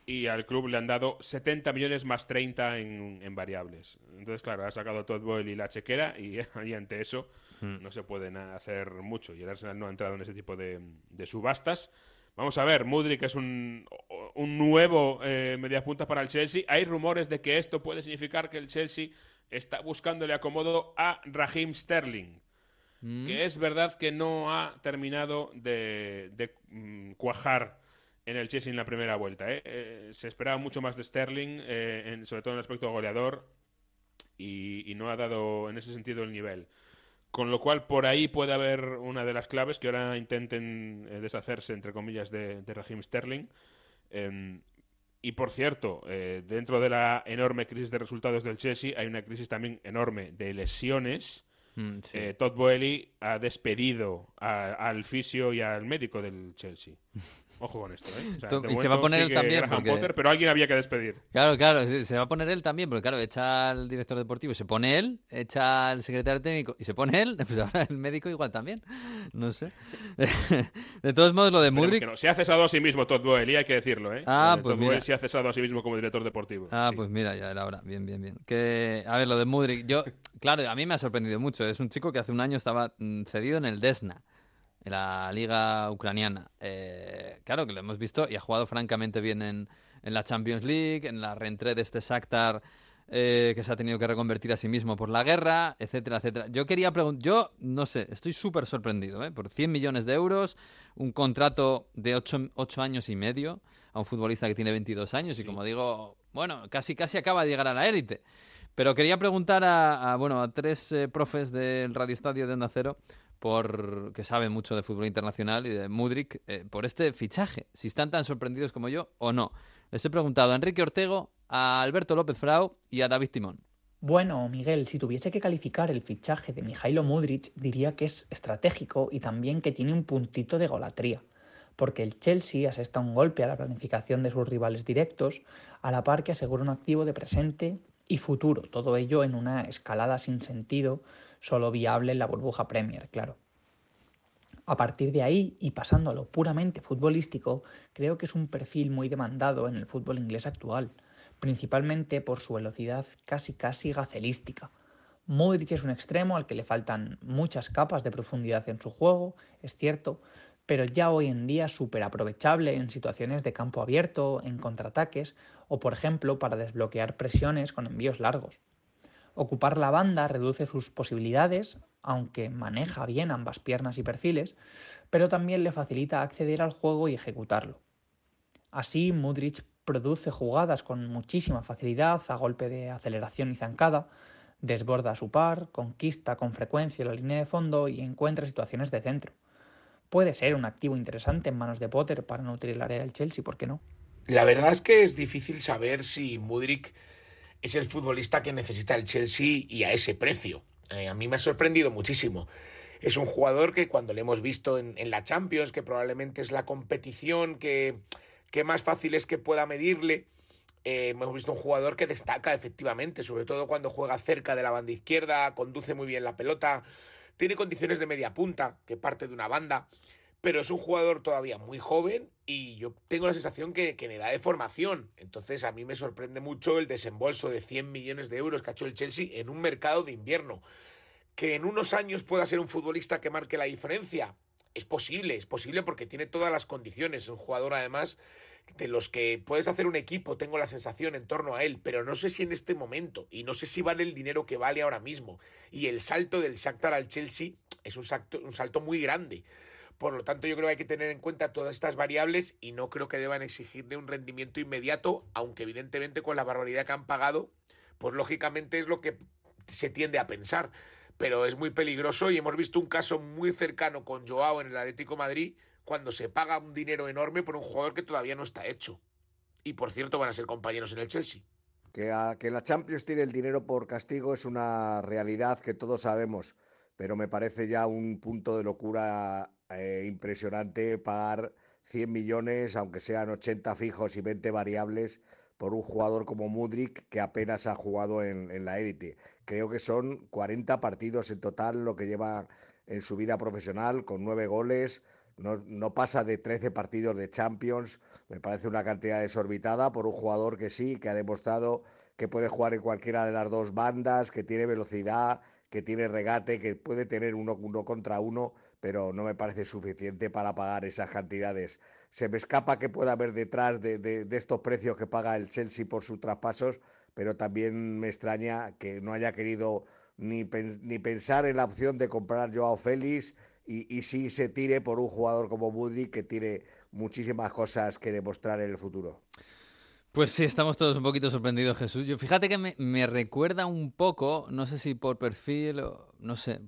y al club le han dado 70 millones más 30 en, en variables. Entonces, claro, ha sacado Todd Boyle y la chequera y, y ante eso No se pueden hacer mucho y el Arsenal no ha entrado en ese tipo de, de subastas. Vamos a ver, Mudrik es un, un nuevo eh, mediapunta para el Chelsea. Hay rumores de que esto puede significar que el Chelsea está buscándole acomodo a Raheem Sterling. Mm. Que es verdad que no ha terminado de, de, mm, cuajar en el Chelsea en la primera vuelta. ¿eh? Eh, se esperaba mucho más de Sterling, en- sobre todo en el aspecto goleador, y, y no ha dado en ese sentido el nivel. Con lo cual, por ahí puede haber una de las claves que ahora intenten eh, deshacerse, entre comillas, de, de Raheem Sterling. Em, y por cierto, eh, dentro de la enorme crisis de resultados del Chelsea, hay una crisis también enorme de lesiones. Mm, sí. Eh, Todd Boehly ha despedido a- al fisio y al médico del Chelsea. Ojo con esto, ¿eh? O sea, y se va a poner él también, porque- Potter, pero alguien había que despedir. Claro, claro, se va a poner él también, porque claro, echa al director deportivo, se pone él, echa al secretario técnico y se pone él, pues ahora el médico igual también, no sé. De todos modos, lo de Mudrik... no. Se ha cesado a sí mismo Todd Boehly, hay que decirlo, ¿eh? Ah, Eh, pues Todd mira. Boehly se ha cesado a sí mismo como director deportivo. Ah, Sí. pues mira, ya era hora. Bien, bien, bien. Que, a ver, lo de Mudrik. Yo, claro, a mí me ha sorprendido mucho. Es un chico que hace un año estaba mm, cedido en el Desna, en la liga ucraniana. Eh, claro, que lo hemos visto y ha jugado francamente bien en, en la Champions League, en la reentrée de este Shakhtar eh, que se ha tenido que reconvertir a sí mismo por la guerra, etcétera, etcétera. Yo quería preguntar, yo no sé, estoy súper sorprendido, ¿eh? Por 100 millones de euros, un contrato de 8, años y medio a un futbolista que tiene 22 años y como digo, bueno, casi casi acaba de llegar a la élite. Pero quería preguntar a, a, bueno, a tres eh, profes del Radio Estadio de Onda Cero por que saben mucho de fútbol internacional y de Mudrik eh, por este fichaje, si están tan sorprendidos como yo o no. Les he preguntado a Enrique Ortego, a Alberto López Frau y a David Timón. Bueno, Miguel, si tuviese que calificar el fichaje de Mijailo Mudric, diría que es estratégico y también que tiene un puntito de golatría, porque el Chelsea asesta un golpe a la planificación de sus rivales directos, a la par que asegura un activo de presente y futuro, todo ello en una escalada sin sentido solo viable en la burbuja Premier, claro. A partir de ahí, y pasando a lo puramente futbolístico, creo que es un perfil muy demandado en el fútbol inglés actual, principalmente por su velocidad casi casi gacelística. Modric es un extremo al que le faltan muchas capas de profundidad en su juego, es cierto, pero ya hoy en día súper aprovechable en situaciones de campo abierto, en contraataques o por ejemplo para desbloquear presiones con envíos largos. Ocupar la banda reduce sus posibilidades, aunque maneja bien ambas piernas y perfiles, pero también le facilita acceder al juego y ejecutarlo. Así, Mudrich produce jugadas con muchísima facilidad a golpe de aceleración y zancada, desborda a su par, conquista con frecuencia la línea de fondo y encuentra situaciones de centro puede ser un activo interesante en manos de Potter para nutrir el área del Chelsea, ¿por qué no? La verdad es que es difícil saber si Mudrik es el futbolista que necesita el Chelsea y a ese precio. Eh, a mí me ha sorprendido muchísimo. Es un jugador que cuando le hemos visto en, la Champions, que probablemente es la competición que, que más fácil es que pueda medirle, eh, hemos visto un jugador que destaca efectivamente, sobre todo cuando juega cerca de la banda izquierda, conduce muy bien la pelota, tiene condiciones de media punta, que parte de una banda, pero es un jugador todavía muy joven y yo tengo la sensación que, que en edad de formación. Entonces a mí me sorprende mucho el desembolso de 100 millones de euros que ha hecho el Chelsea en un mercado de invierno. Que en unos años pueda ser un futbolista que marque la diferencia. Es posible, es posible porque tiene todas las condiciones. Es un jugador además de los que puedes hacer un equipo, tengo la sensación en torno a él, pero no sé si en este momento y no sé si vale el dinero que vale ahora mismo. Y el salto del Shakhtar al Chelsea es un salto, un salto muy grande. Por lo tanto, yo creo que hay que tener en cuenta todas estas variables y no creo que deban exigirle un rendimiento inmediato, aunque evidentemente con la barbaridad que han pagado, pues lógicamente es lo que se tiende a pensar. Pero es muy peligroso y hemos visto un caso muy cercano con Joao en el Atlético Madrid, cuando se paga un dinero enorme por un jugador que todavía no está hecho. Y por cierto, van a ser compañeros en el Chelsea. Que, que la Champions tiene el dinero por castigo es una realidad que todos sabemos, pero me parece ya un punto de locura eh, impresionante pagar 100 millones, aunque sean 80 fijos y 20 variables, por un jugador como Mudrik que apenas ha jugado en, la élite. Creo que son 40 partidos en total lo que lleva en su vida profesional, con nueve goles, no, pasa de 13 partidos de Champions, me parece una cantidad desorbitada por un jugador que sí, que ha demostrado que puede jugar en cualquiera de las dos bandas, que tiene velocidad, que tiene regate, que puede tener uno, uno contra uno, pero no me parece suficiente para pagar esas cantidades. Se me escapa que pueda haber detrás de, de estos precios que paga el Chelsea por sus traspasos, pero también me extraña que no haya querido ni, ni pensar en la opción de comprar Joao Félix y, sí se tire por un jugador como Buddy que tiene muchísimas cosas que demostrar en el futuro. Pues sí, estamos todos un poquito sorprendidos, Jesús. Yo fíjate que me, recuerda un poco, no sé si por perfil no sé,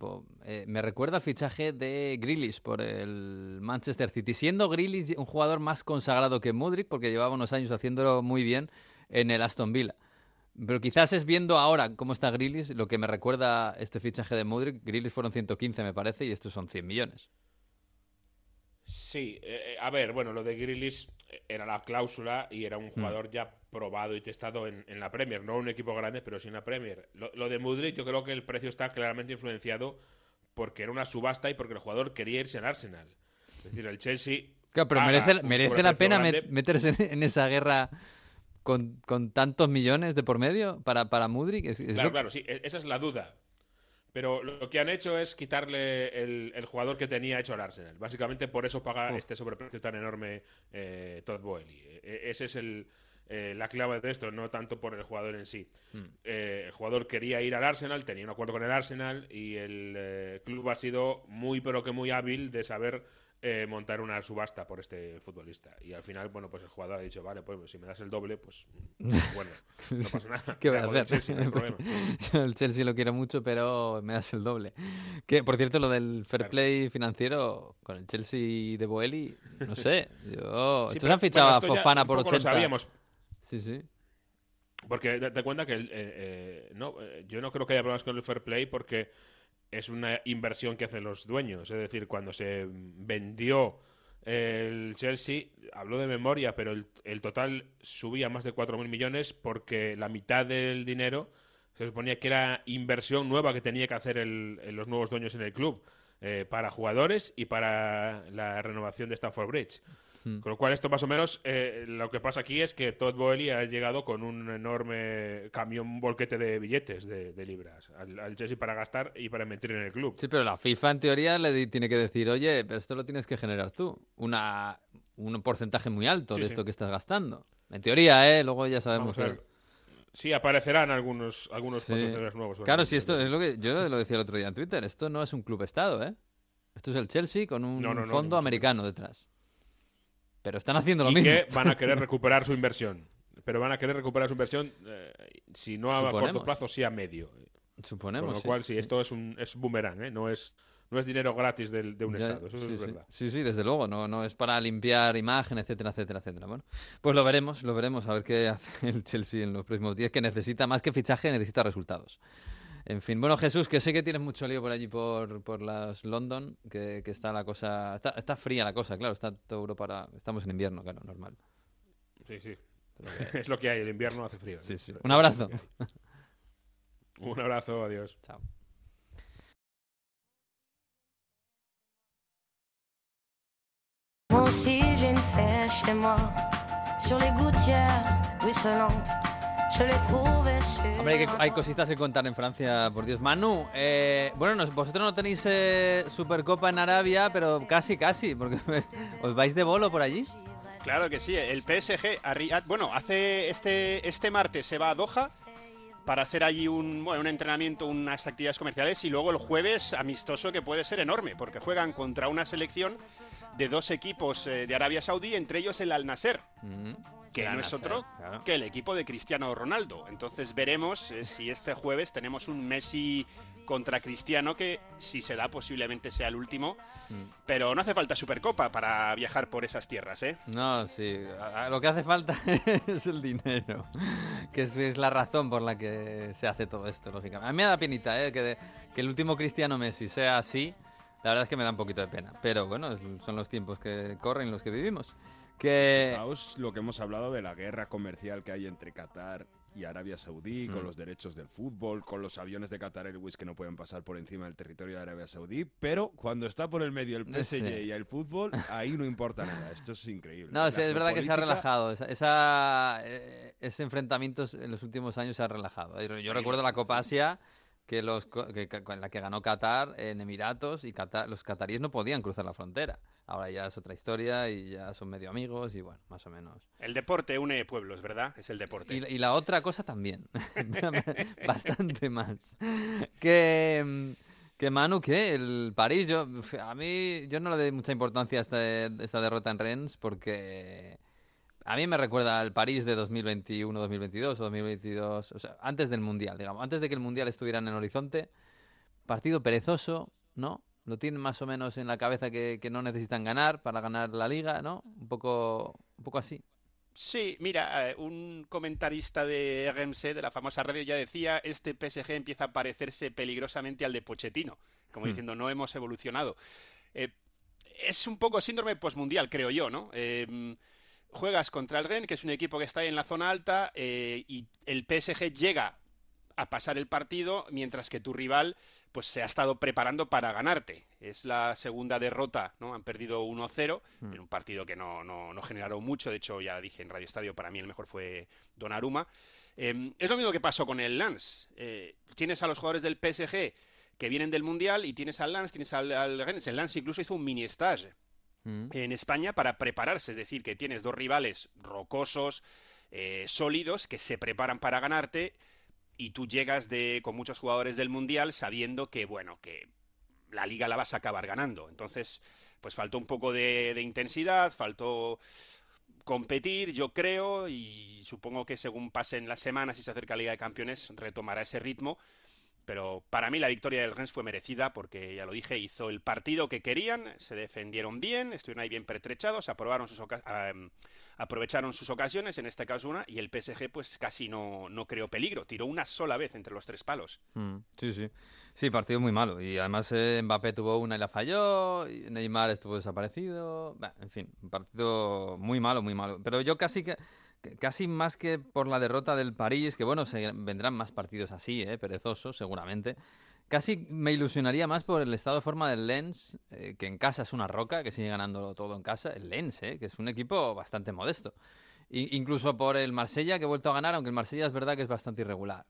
eh, me recuerda al fichaje de Grealish por el Manchester City, siendo Grealish un jugador más consagrado que Mudrik porque llevaba unos años haciéndolo muy bien en el Aston Villa. Pero quizás es viendo ahora cómo está Grillis lo que me recuerda este fichaje de Modric. Grillis fueron 115, me parece, y estos son 100 millones. Sí, eh, a ver, bueno, lo de Grillis era la cláusula y era un mm. jugador ya probado y testado en, la Premier. No un equipo grande, pero sí en la Premier. Lo, de Modric, yo creo que el precio está claramente influenciado porque era una subasta y porque el jugador quería irse al Arsenal. Es decir, el Chelsea. Claro, pero merece, merece la pena meterse en esa guerra con, con tantos millones de por medio para, para Mudrik. claro, claro, sí, e-, esa es la duda. Pero lo que han hecho es quitarle el, jugador que tenía hecho al Arsenal. Básicamente por eso paga este sobreprecio tan enorme eh, Todd Boehly. E-, e-, ese es el, eh, la clave de esto, no tanto por el jugador en sí. Hmm. Eh, el jugador quería ir al Arsenal, tenía un acuerdo con el Arsenal y el eh, club ha sido muy, pero que muy hábil de saber eh, montar una subasta por este futbolista. Y al final, bueno, pues el jugador ha dicho, vale, pues si me das el doble, pues bueno, no pasa nada. ¿Qué voy a hacer? El Chelsea, el Chelsea lo quiero mucho, pero me das el doble. Que, por cierto, lo del fair play financiero con el Chelsea de Boeli, no sé. Yo... Sí, Estos han fichado a Fofana por 80. Lo sabíamos. Sí, sí. Porque te cuenta que eh, eh, no, yo no creo que haya problemas con el fair play porque es una inversión que hacen los dueños. Es decir, cuando se vendió el Chelsea, habló de memoria, pero el, total subía más de 4.000 millones porque la mitad del dinero se suponía que era inversión nueva que tenía que hacer el, los nuevos dueños en el club eh, para jugadores y para la renovación de Stamford Bridge. Con lo cual, esto más o menos, eh, lo que pasa aquí es que Todd Boehly ha llegado con un enorme camión, un volquete de billetes de, de libras al, al Chelsea para gastar y para meter en el club. Sí, pero la FIFA en teoría le di- tiene que decir, oye, pero esto lo tienes que generar tú. Una, un porcentaje muy alto Sí, de sí. esto que estás gastando. En teoría, ¿eh? Luego ya sabemos. Sí, aparecerán algunos, algunos Sí. patrocinadores nuevos. Claro, si esto es lo que yo lo decía el otro día en Twitter, esto no es un club estado, ¿eh? Esto es el Chelsea con un No, no, no, ni fondo americano detrás. Pero están haciendo lo y mismo. que van a querer recuperar su inversión. Pero van a querer recuperar su inversión, eh, si no a Suponemos. corto plazo, sí a medio. Suponemos. Con lo sí, cual, sí, sí. esto es un es boomerang, ¿eh? no, es, no es dinero gratis del- de un Ya, Estado. Eso sí, es sí. verdad. Sí, sí, desde luego. No, no es para limpiar imagen, etcétera, etcétera, etcétera. Bueno, pues lo veremos, lo veremos. A ver qué hace el Chelsea en los próximos días, que necesita más que fichaje, necesita resultados. En fin, bueno, Jesús, que sé que tienes mucho lío por allí, por, por las London, que, que está la cosa... Está, está fría la cosa, claro, está toda Europa. Estamos en invierno, claro, normal. Sí, sí. es lo que hay, el invierno hace frío. Sí, sí. Pero- Un abrazo. Un abrazo, adiós. Chao. Moi aussi j'ai une fête chez moi, sur les gouttières ruisselantes. Hombre, hay, que- un hay cositas que contar en Francia, por Dios. Manu, eh, bueno, vosotros no tenéis eh, Supercopa en Arabia, pero casi, casi, porque os vais de bolo por allí. Claro que sí, el PSG, a Riyadh- bueno, hace este, este martes se va a Doha para hacer allí un, bueno, un entrenamiento, unas actividades comerciales y luego el jueves amistoso que puede ser enorme, porque juegan contra una selección de dos equipos eh, de Arabia Saudí, entre ellos el Al Nasser, que El no es otro claro. que el equipo de Cristiano Ronaldo. Entonces veremos eh, si este jueves tenemos un Messi contra Cristiano, que si se da posiblemente sea el último, Mm. pero no hace falta Supercopa para viajar por esas tierras, ¿eh? No, sí. Lo que hace falta es el dinero, que es, es la razón por la que se hace todo esto, lógicamente. A mí me da penita, ¿eh? Que, de- que el último Cristiano Messi sea así. La verdad es que me da un poquito de pena. Pero bueno, son los tiempos que corren, los que vivimos. Que... Fijaos lo que hemos hablado de la guerra comercial que hay entre Qatar y Arabia Saudí, con Mm. los derechos del fútbol, con los aviones de Qatar Airways que no pueden pasar por encima del territorio de Arabia Saudí, pero cuando está por el medio el PSG sé. y el fútbol, ahí no importa nada. Esto es increíble. No, sí, es verdad que se ha relajado. Esa, esa- eh, ese enfrentamiento en los últimos años se ha relajado. Yo, yo Sí, recuerdo la Copa Asia que los que, con la que ganó Qatar en Emiratos y Qatar- los cataríes no podían cruzar la frontera. Ahora ya es otra historia y ya son medio amigos y bueno, más o menos. El deporte une pueblos, ¿verdad? Es el deporte. Y, la- y la otra cosa también. Bastante más. Que, mm, que Manu, que el París, yo, a mí, yo no le doy mucha importancia a esta, esta derrota en Rennes porque a mí me recuerda al París de 2021, 2022 o 2022, o sea, antes del Mundial, digamos, antes de que el Mundial estuviera en el horizonte. Partido perezoso, ¿no? Lo tienen más o menos en la cabeza que, que no necesitan ganar para ganar la liga, ¿no? Un poco, un poco así. Sí, mira, eh, un comentarista de RMC, de la famosa radio, ya decía, este PSG empieza a parecerse peligrosamente al de Pochettino, como Hmm. diciendo, no hemos evolucionado. Eh, es un poco síndrome postmundial, creo yo, ¿no? Eh, juegas contra el Rennes, que es un equipo que está ahí en la zona alta, eh, y el PSG llega a pasar el partido, mientras que tu rival pues se ha estado preparando para ganarte. Es la segunda derrota, ¿no? Han perdido 1-0 Mm. en un partido que no, no, no generaron mucho. De hecho, ya dije en Radio Estadio, para mí el mejor fue Donnarumma. Eh, es lo mismo que pasó con el Lens. Eh, tienes a los jugadores del PSG que vienen del Mundial y tienes al Lens, tienes al, al Rennes. El Lens incluso hizo un mini stage en España para prepararse. Es decir, que tienes dos rivales rocosos, eh, sólidos, que se preparan para ganarte y tú llegas de, con muchos jugadores del Mundial sabiendo que, bueno, que la liga la vas a acabar ganando. Entonces, pues faltó un poco de, de intensidad, faltó competir, yo creo, y supongo que según pasen las semanas y se acerca la Liga de Campeones, retomará ese ritmo. Pero para mí la victoria del Rennes fue merecida porque, ya lo dije, hizo el partido que querían, se defendieron bien, estuvieron ahí bien pertrechados, aprobaron sus aprovecharon sus ocasiones, en este caso una, y el PSG pues casi no, no creó peligro, tiró una sola vez entre los tres palos. Mm, sí, sí. Sí, partido muy malo. Y además eh, Mbappé tuvo una y la falló, Neymar estuvo desaparecido. En fin, partido muy malo, muy malo. Pero yo casi que casi más que por la derrota del París, que bueno, vendrán más partidos así, ¿eh? perezosos seguramente. Casi me ilusionaría más por el estado de forma del Lens, eh, que en casa es una roca, que sigue ganando todo en casa. El Lens, ¿eh? que es un equipo bastante modesto. Incluso por el Marsella, que ha vuelto a ganar, aunque el Marsella es verdad que es bastante irregular.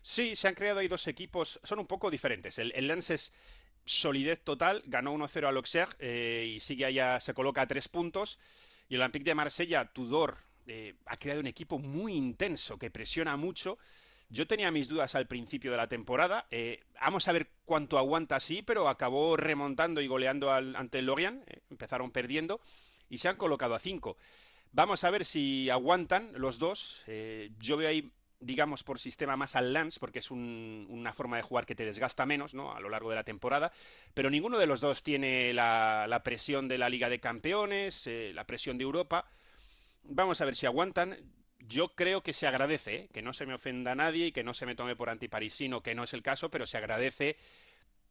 Sí, se han creado ahí dos equipos, son un poco diferentes. El, el Lens es solidez total, ganó 1-0 al Auxerre eh, y sigue allá, se coloca a tres puntos. Y el Olympique de Marsella, Tudor, eh, ha creado un equipo muy intenso que presiona mucho. Yo tenía mis dudas al principio de la temporada. eh, vamos a ver cuánto aguanta así, pero acabó remontando y goleando ante el Lorient. eh, empezaron perdiendo y se han colocado a cinco. Vamos a ver si aguantan los dos. yo veo ahí, digamos, por sistema más al Lance, porque es un- una forma de jugar que te desgasta menos ¿no? a lo largo de la temporada. Pero ninguno de los dos tiene la, presión de la Liga de Campeones, la presión de Europa. Vamos a ver si aguantan. Yo creo que se agradece, ¿eh? que no se me ofenda a nadie y que no se me tome por antiparisino, que no es el caso, pero se agradece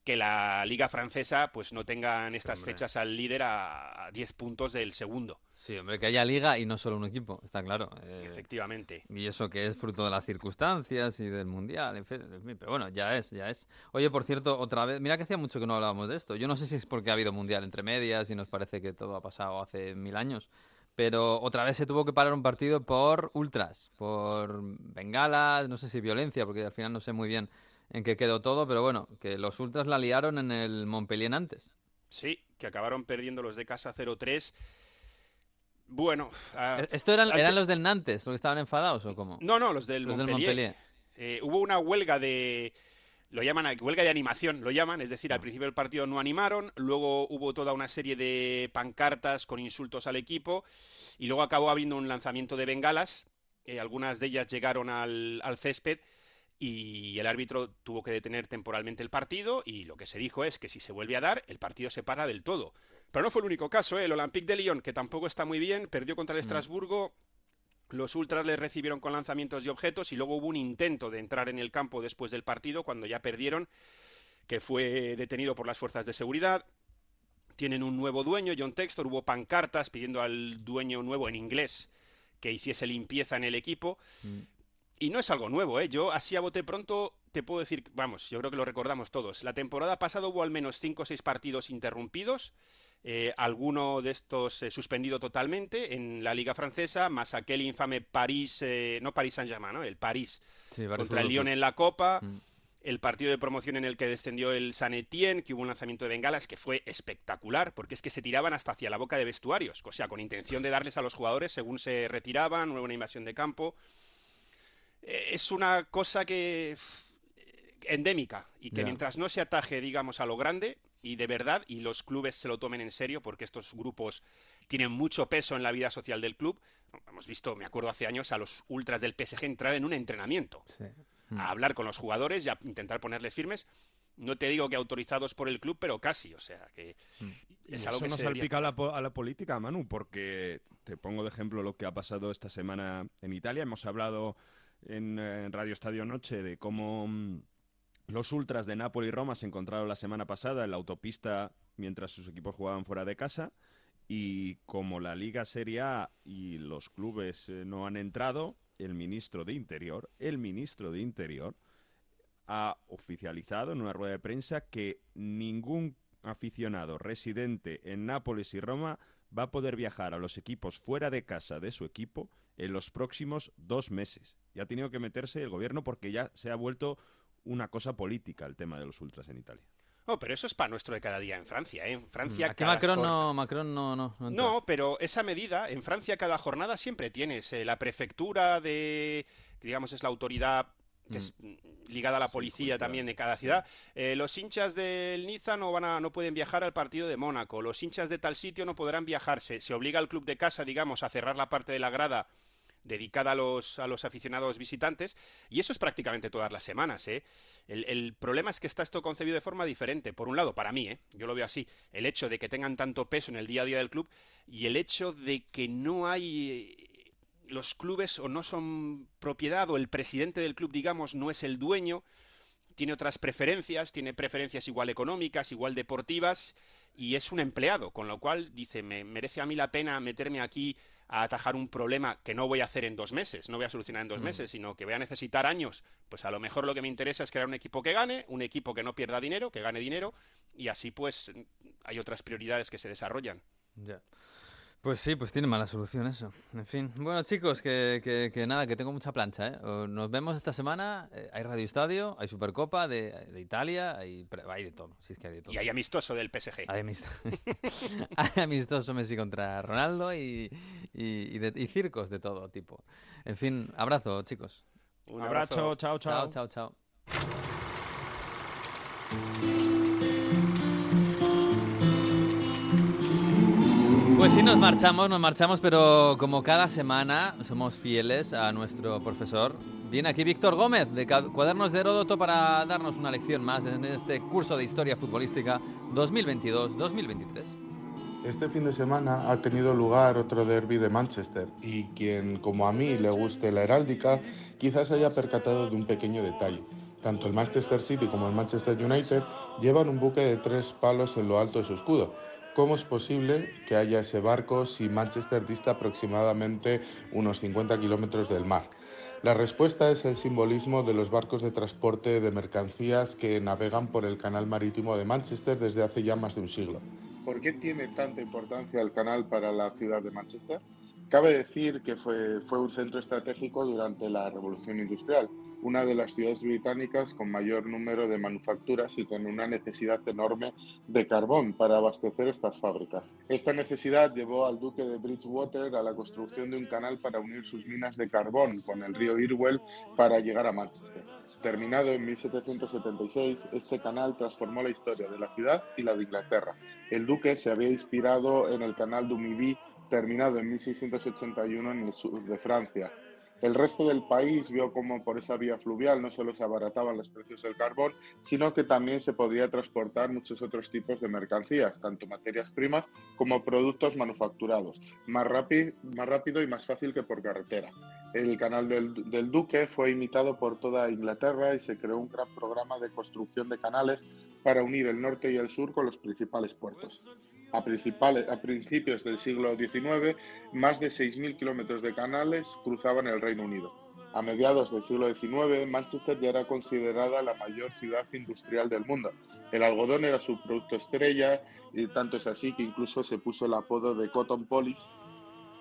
que la liga francesa pues no tenga en estas fechas al líder a a 10 puntos del segundo. Sí, hombre, que haya liga y no solo un equipo, está claro. eh, Efectivamente. Y eso que es fruto de las circunstancias y del mundial, en fin, en fin, pero bueno, ya es, ya es. Oye, por cierto, otra vez, mira que hacía mucho que no hablábamos de esto. Yo no sé si es porque ha habido mundial entre medias y nos parece que todo ha pasado hace mil años, pero otra vez se tuvo que parar un partido por ultras, por bengalas, no sé si violencia, porque al final no sé muy bien en qué quedó todo, pero bueno, que los ultras la liaron en el Montpellier antes. Sí, que acabaron perdiendo los de casa 0-3. Bueno, ah, ¿Esto eran, antes- eran los del Nantes, porque estaban enfadados o cómo? No, no, los del Los del. Montpellier. Eh, hubo una huelga de. Lo llaman a- huelga de animación, lo llaman, es decir, al Ah. principio del partido no animaron, luego hubo toda una serie de pancartas con insultos al equipo y luego acabó habiendo un lanzamiento de bengalas. eh, algunas de ellas llegaron al, al césped y el árbitro tuvo que detener temporalmente el partido y lo que se dijo es que si se vuelve a dar, el partido se para del todo. Pero no fue el único caso, ¿eh? el Olympique de Lyon, que tampoco está muy bien, perdió contra el Estrasburgo, los ultras les recibieron con lanzamientos de objetos y luego hubo un intento de entrar en el campo después del partido cuando ya perdieron, que fue detenido por las fuerzas de seguridad. Tienen un nuevo dueño, John Textor, hubo pancartas pidiendo al dueño nuevo en inglés que hiciese limpieza en el equipo. Y no es algo nuevo, ¿eh? Yo así a bote pronto te puedo decir, vamos, yo creo que lo recordamos todos. La temporada pasada hubo al menos 5 o 6 partidos interrumpidos, eh, alguno de estos eh, suspendido totalmente en la liga francesa, más aquel infame París, eh, no París Saint-Germain, ¿no? El París Sí, contra el Lyon en la Copa, Mm. el partido de promoción en el que descendió el San Etienne, que hubo un lanzamiento de bengalas que fue espectacular, porque es que se tiraban hasta hacia la boca de vestuarios, o sea, con intención de darles a los jugadores según se retiraban, hubo una invasión de campo. Eh, Es una cosa que eh, endémica y que mientras no se ataje, digamos, a lo grande y de verdad y los clubes se lo tomen en serio, porque estos grupos tienen mucho peso en la vida social del club. Hemos visto, me acuerdo hace años, a los ultras del PSG entrar en un entrenamiento Mm. a hablar con los jugadores y a intentar ponerles firmes. No te digo que autorizados por el club, pero casi, o sea, que Y es algo eso que no se debería salpica a la, po- a la política, Manu, porque te pongo de ejemplo lo que ha pasado esta semana en Italia. Hemos hablado en, eh, en Radio Estadio Noche de cómo mm, los ultras de Nápoles y Roma se encontraron la semana pasada en la autopista mientras sus equipos jugaban fuera de casa. Y como la Liga Serie A y los clubes eh, no han entrado, el ministro de Interior, el ministro de Interior, ha oficializado en una rueda de prensa que ningún aficionado residente en Nápoles y Roma va a poder viajar a los equipos fuera de casa de su equipo en los próximos dos meses. Y ha tenido que meterse el gobierno porque ya se ha vuelto una cosa política el tema de los ultras en Italia. Oh, pero eso es para nuestro de cada día en Francia, ¿eh? En Francia Aquí cada Macron no, Macron no, no, no. No, pero esa medida, en Francia cada jornada siempre tienes eh, la prefectura de, digamos, es la autoridad que es mm, ligada a la policía también de cada ciudad. Eh, los hinchas del Niza no van a, no pueden viajar al partido de Mónaco. Los hinchas de tal sitio no podrán viajar. Se, se obliga al club de casa, digamos, a cerrar la parte de la grada dedicada a los, a los aficionados visitantes, y eso es prácticamente todas las semanas. ¿eh? El, el problema es que está esto concebido de forma diferente. Por un lado, para mí, ¿eh? yo lo veo así, el hecho de que tengan tanto peso en el día a día del club y el hecho de que no hay eh, los clubes o no son propiedad o el presidente del club, digamos, no es el dueño, tiene otras preferencias, tiene preferencias igual económicas, igual deportivas, y es un empleado, con lo cual dice, me merece a mí la pena meterme aquí a atajar un problema que no voy a hacer en dos meses, no voy a solucionar en dos Mm. meses, sino que voy a necesitar años, pues a lo mejor lo que me interesa es crear un equipo que gane, un equipo que no pierda dinero, que gane dinero, y así pues hay otras prioridades que se desarrollan. Ya. Pues sí, pues tiene mala solución eso. En fin. Bueno, chicos, que, que- que nada, que tengo mucha plancha, ¿eh? O- Nos vemos esta semana. eh, Hay Radio Estadio, hay Supercopa de, de Italia, hay, hay de todo. Sí, es que hay de todo. Y hay amistoso del PSG. Hay, amist- hay amistoso Messi contra Ronaldo y, y, y de- y circos de todo tipo. En fin, abrazo, chicos. Un abrazo, chao, chao. Chao, chao, chao. Pues sí, nos marchamos, nos marchamos, pero como cada semana somos fieles a nuestro profesor. Viene aquí Víctor Gómez de Cuadernos de Heródoto para darnos una lección más en este curso de Historia Futbolística 2022-2023. Este fin de semana ha tenido lugar otro derby de Manchester y quien, como a mí, le guste la heráldica, quizás haya percatado de un pequeño detalle. Tanto el Manchester City como el Manchester United llevan un buque de tres palos en lo alto de su escudo. ¿Cómo es posible que haya ese barco si Manchester dista aproximadamente unos 50 kilómetros del mar? La respuesta es el simbolismo de los barcos de transporte de mercancías que navegan por el canal marítimo de Manchester desde hace ya más de un siglo. ¿Por qué tiene tanta importancia el canal para la ciudad de Manchester? Cabe decir que fue, fue un centro estratégico durante la Revolución Industrial, una de las ciudades británicas con mayor número de manufacturas y con una necesidad enorme de carbón para abastecer estas fábricas. Esta necesidad llevó al duque de Bridgewater a la construcción de un canal para unir sus minas de carbón con el río Irwell para llegar a Manchester. Terminado en 1776, este canal transformó la historia de la ciudad y la de Inglaterra. El duque se había inspirado en el canal du Midi, terminado en 1681 en el sur de Francia. El resto del país vio como por esa vía fluvial no solo se abarataban los precios del carbón, sino que también se podría transportar muchos otros tipos de mercancías, tanto materias primas como productos manufacturados, más, rápido, más rápido y más fácil que por carretera. El canal del Duque fue imitado por toda Inglaterra y se creó un gran programa de construcción de canales para unir el norte y el sur con los principales puertos. A, principios del siglo XIX, más de 6.000 kilómetros de canales cruzaban el Reino Unido. A mediados del siglo XIX, Manchester ya era considerada la mayor ciudad industrial del mundo. El algodón era su producto estrella y tanto es así que incluso se puso el apodo de Cotton Polis.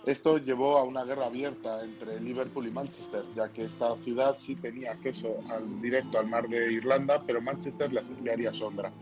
Esto llevó a una guerra abierta entre Liverpool y Manchester, ya que esta ciudad sí tenía acceso directo al mar de Irlanda, pero Manchester le haría sombra.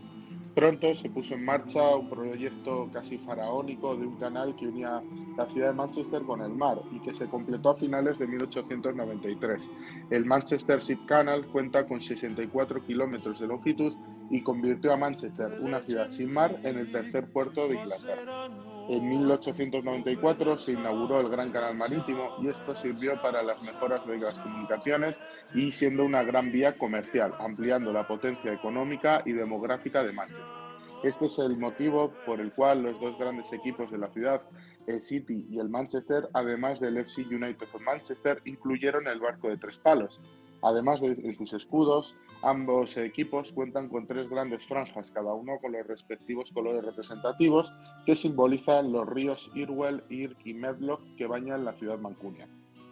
Pronto se puso en marcha un proyecto casi faraónico de un canal que unía la ciudad de Manchester con el mar y que se completó a finales de 1893. El Manchester Ship Canal cuenta con 64 kilómetros de longitud y convirtió a Manchester, una ciudad sin mar, en el tercer puerto de Inglaterra. En 1894 se inauguró el Gran Canal Marítimo y esto sirvió para las mejoras de las comunicaciones y siendo una gran vía comercial, ampliando la potencia económica y demográfica de Manchester. Este es el motivo por el cual los dos grandes equipos de la ciudad, el City y el Manchester, además del FC United of Manchester, incluyeron el barco de tres palos. Además de, sus escudos, ambos equipos cuentan con tres grandes franjas, cada uno con los respectivos colores representativos que simbolizan los ríos Irwell, Irk y Medlock que bañan la ciudad mancunia.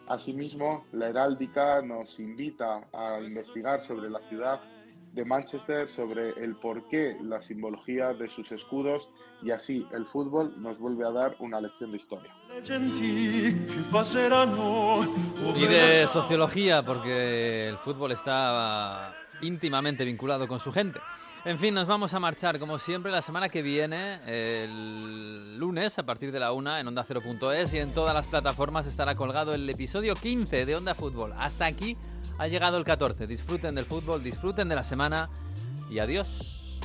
Asimismo, la heráldica nos invita a investigar sobre la ciudad de Manchester, sobre el porqué, la simbología de sus escudos y así el fútbol nos vuelve a dar una lección de historia. Y de sociología, porque el fútbol está íntimamente vinculado con su gente. En fin, nos vamos a marchar, como siempre, la semana que viene, el lunes, a partir de la una, en Onda 0.es y en todas las plataformas estará colgado el episodio 15 de Onda Fútbol. Hasta aquí ha llegado el 14. Disfruten del fútbol, disfruten de la semana y adiós.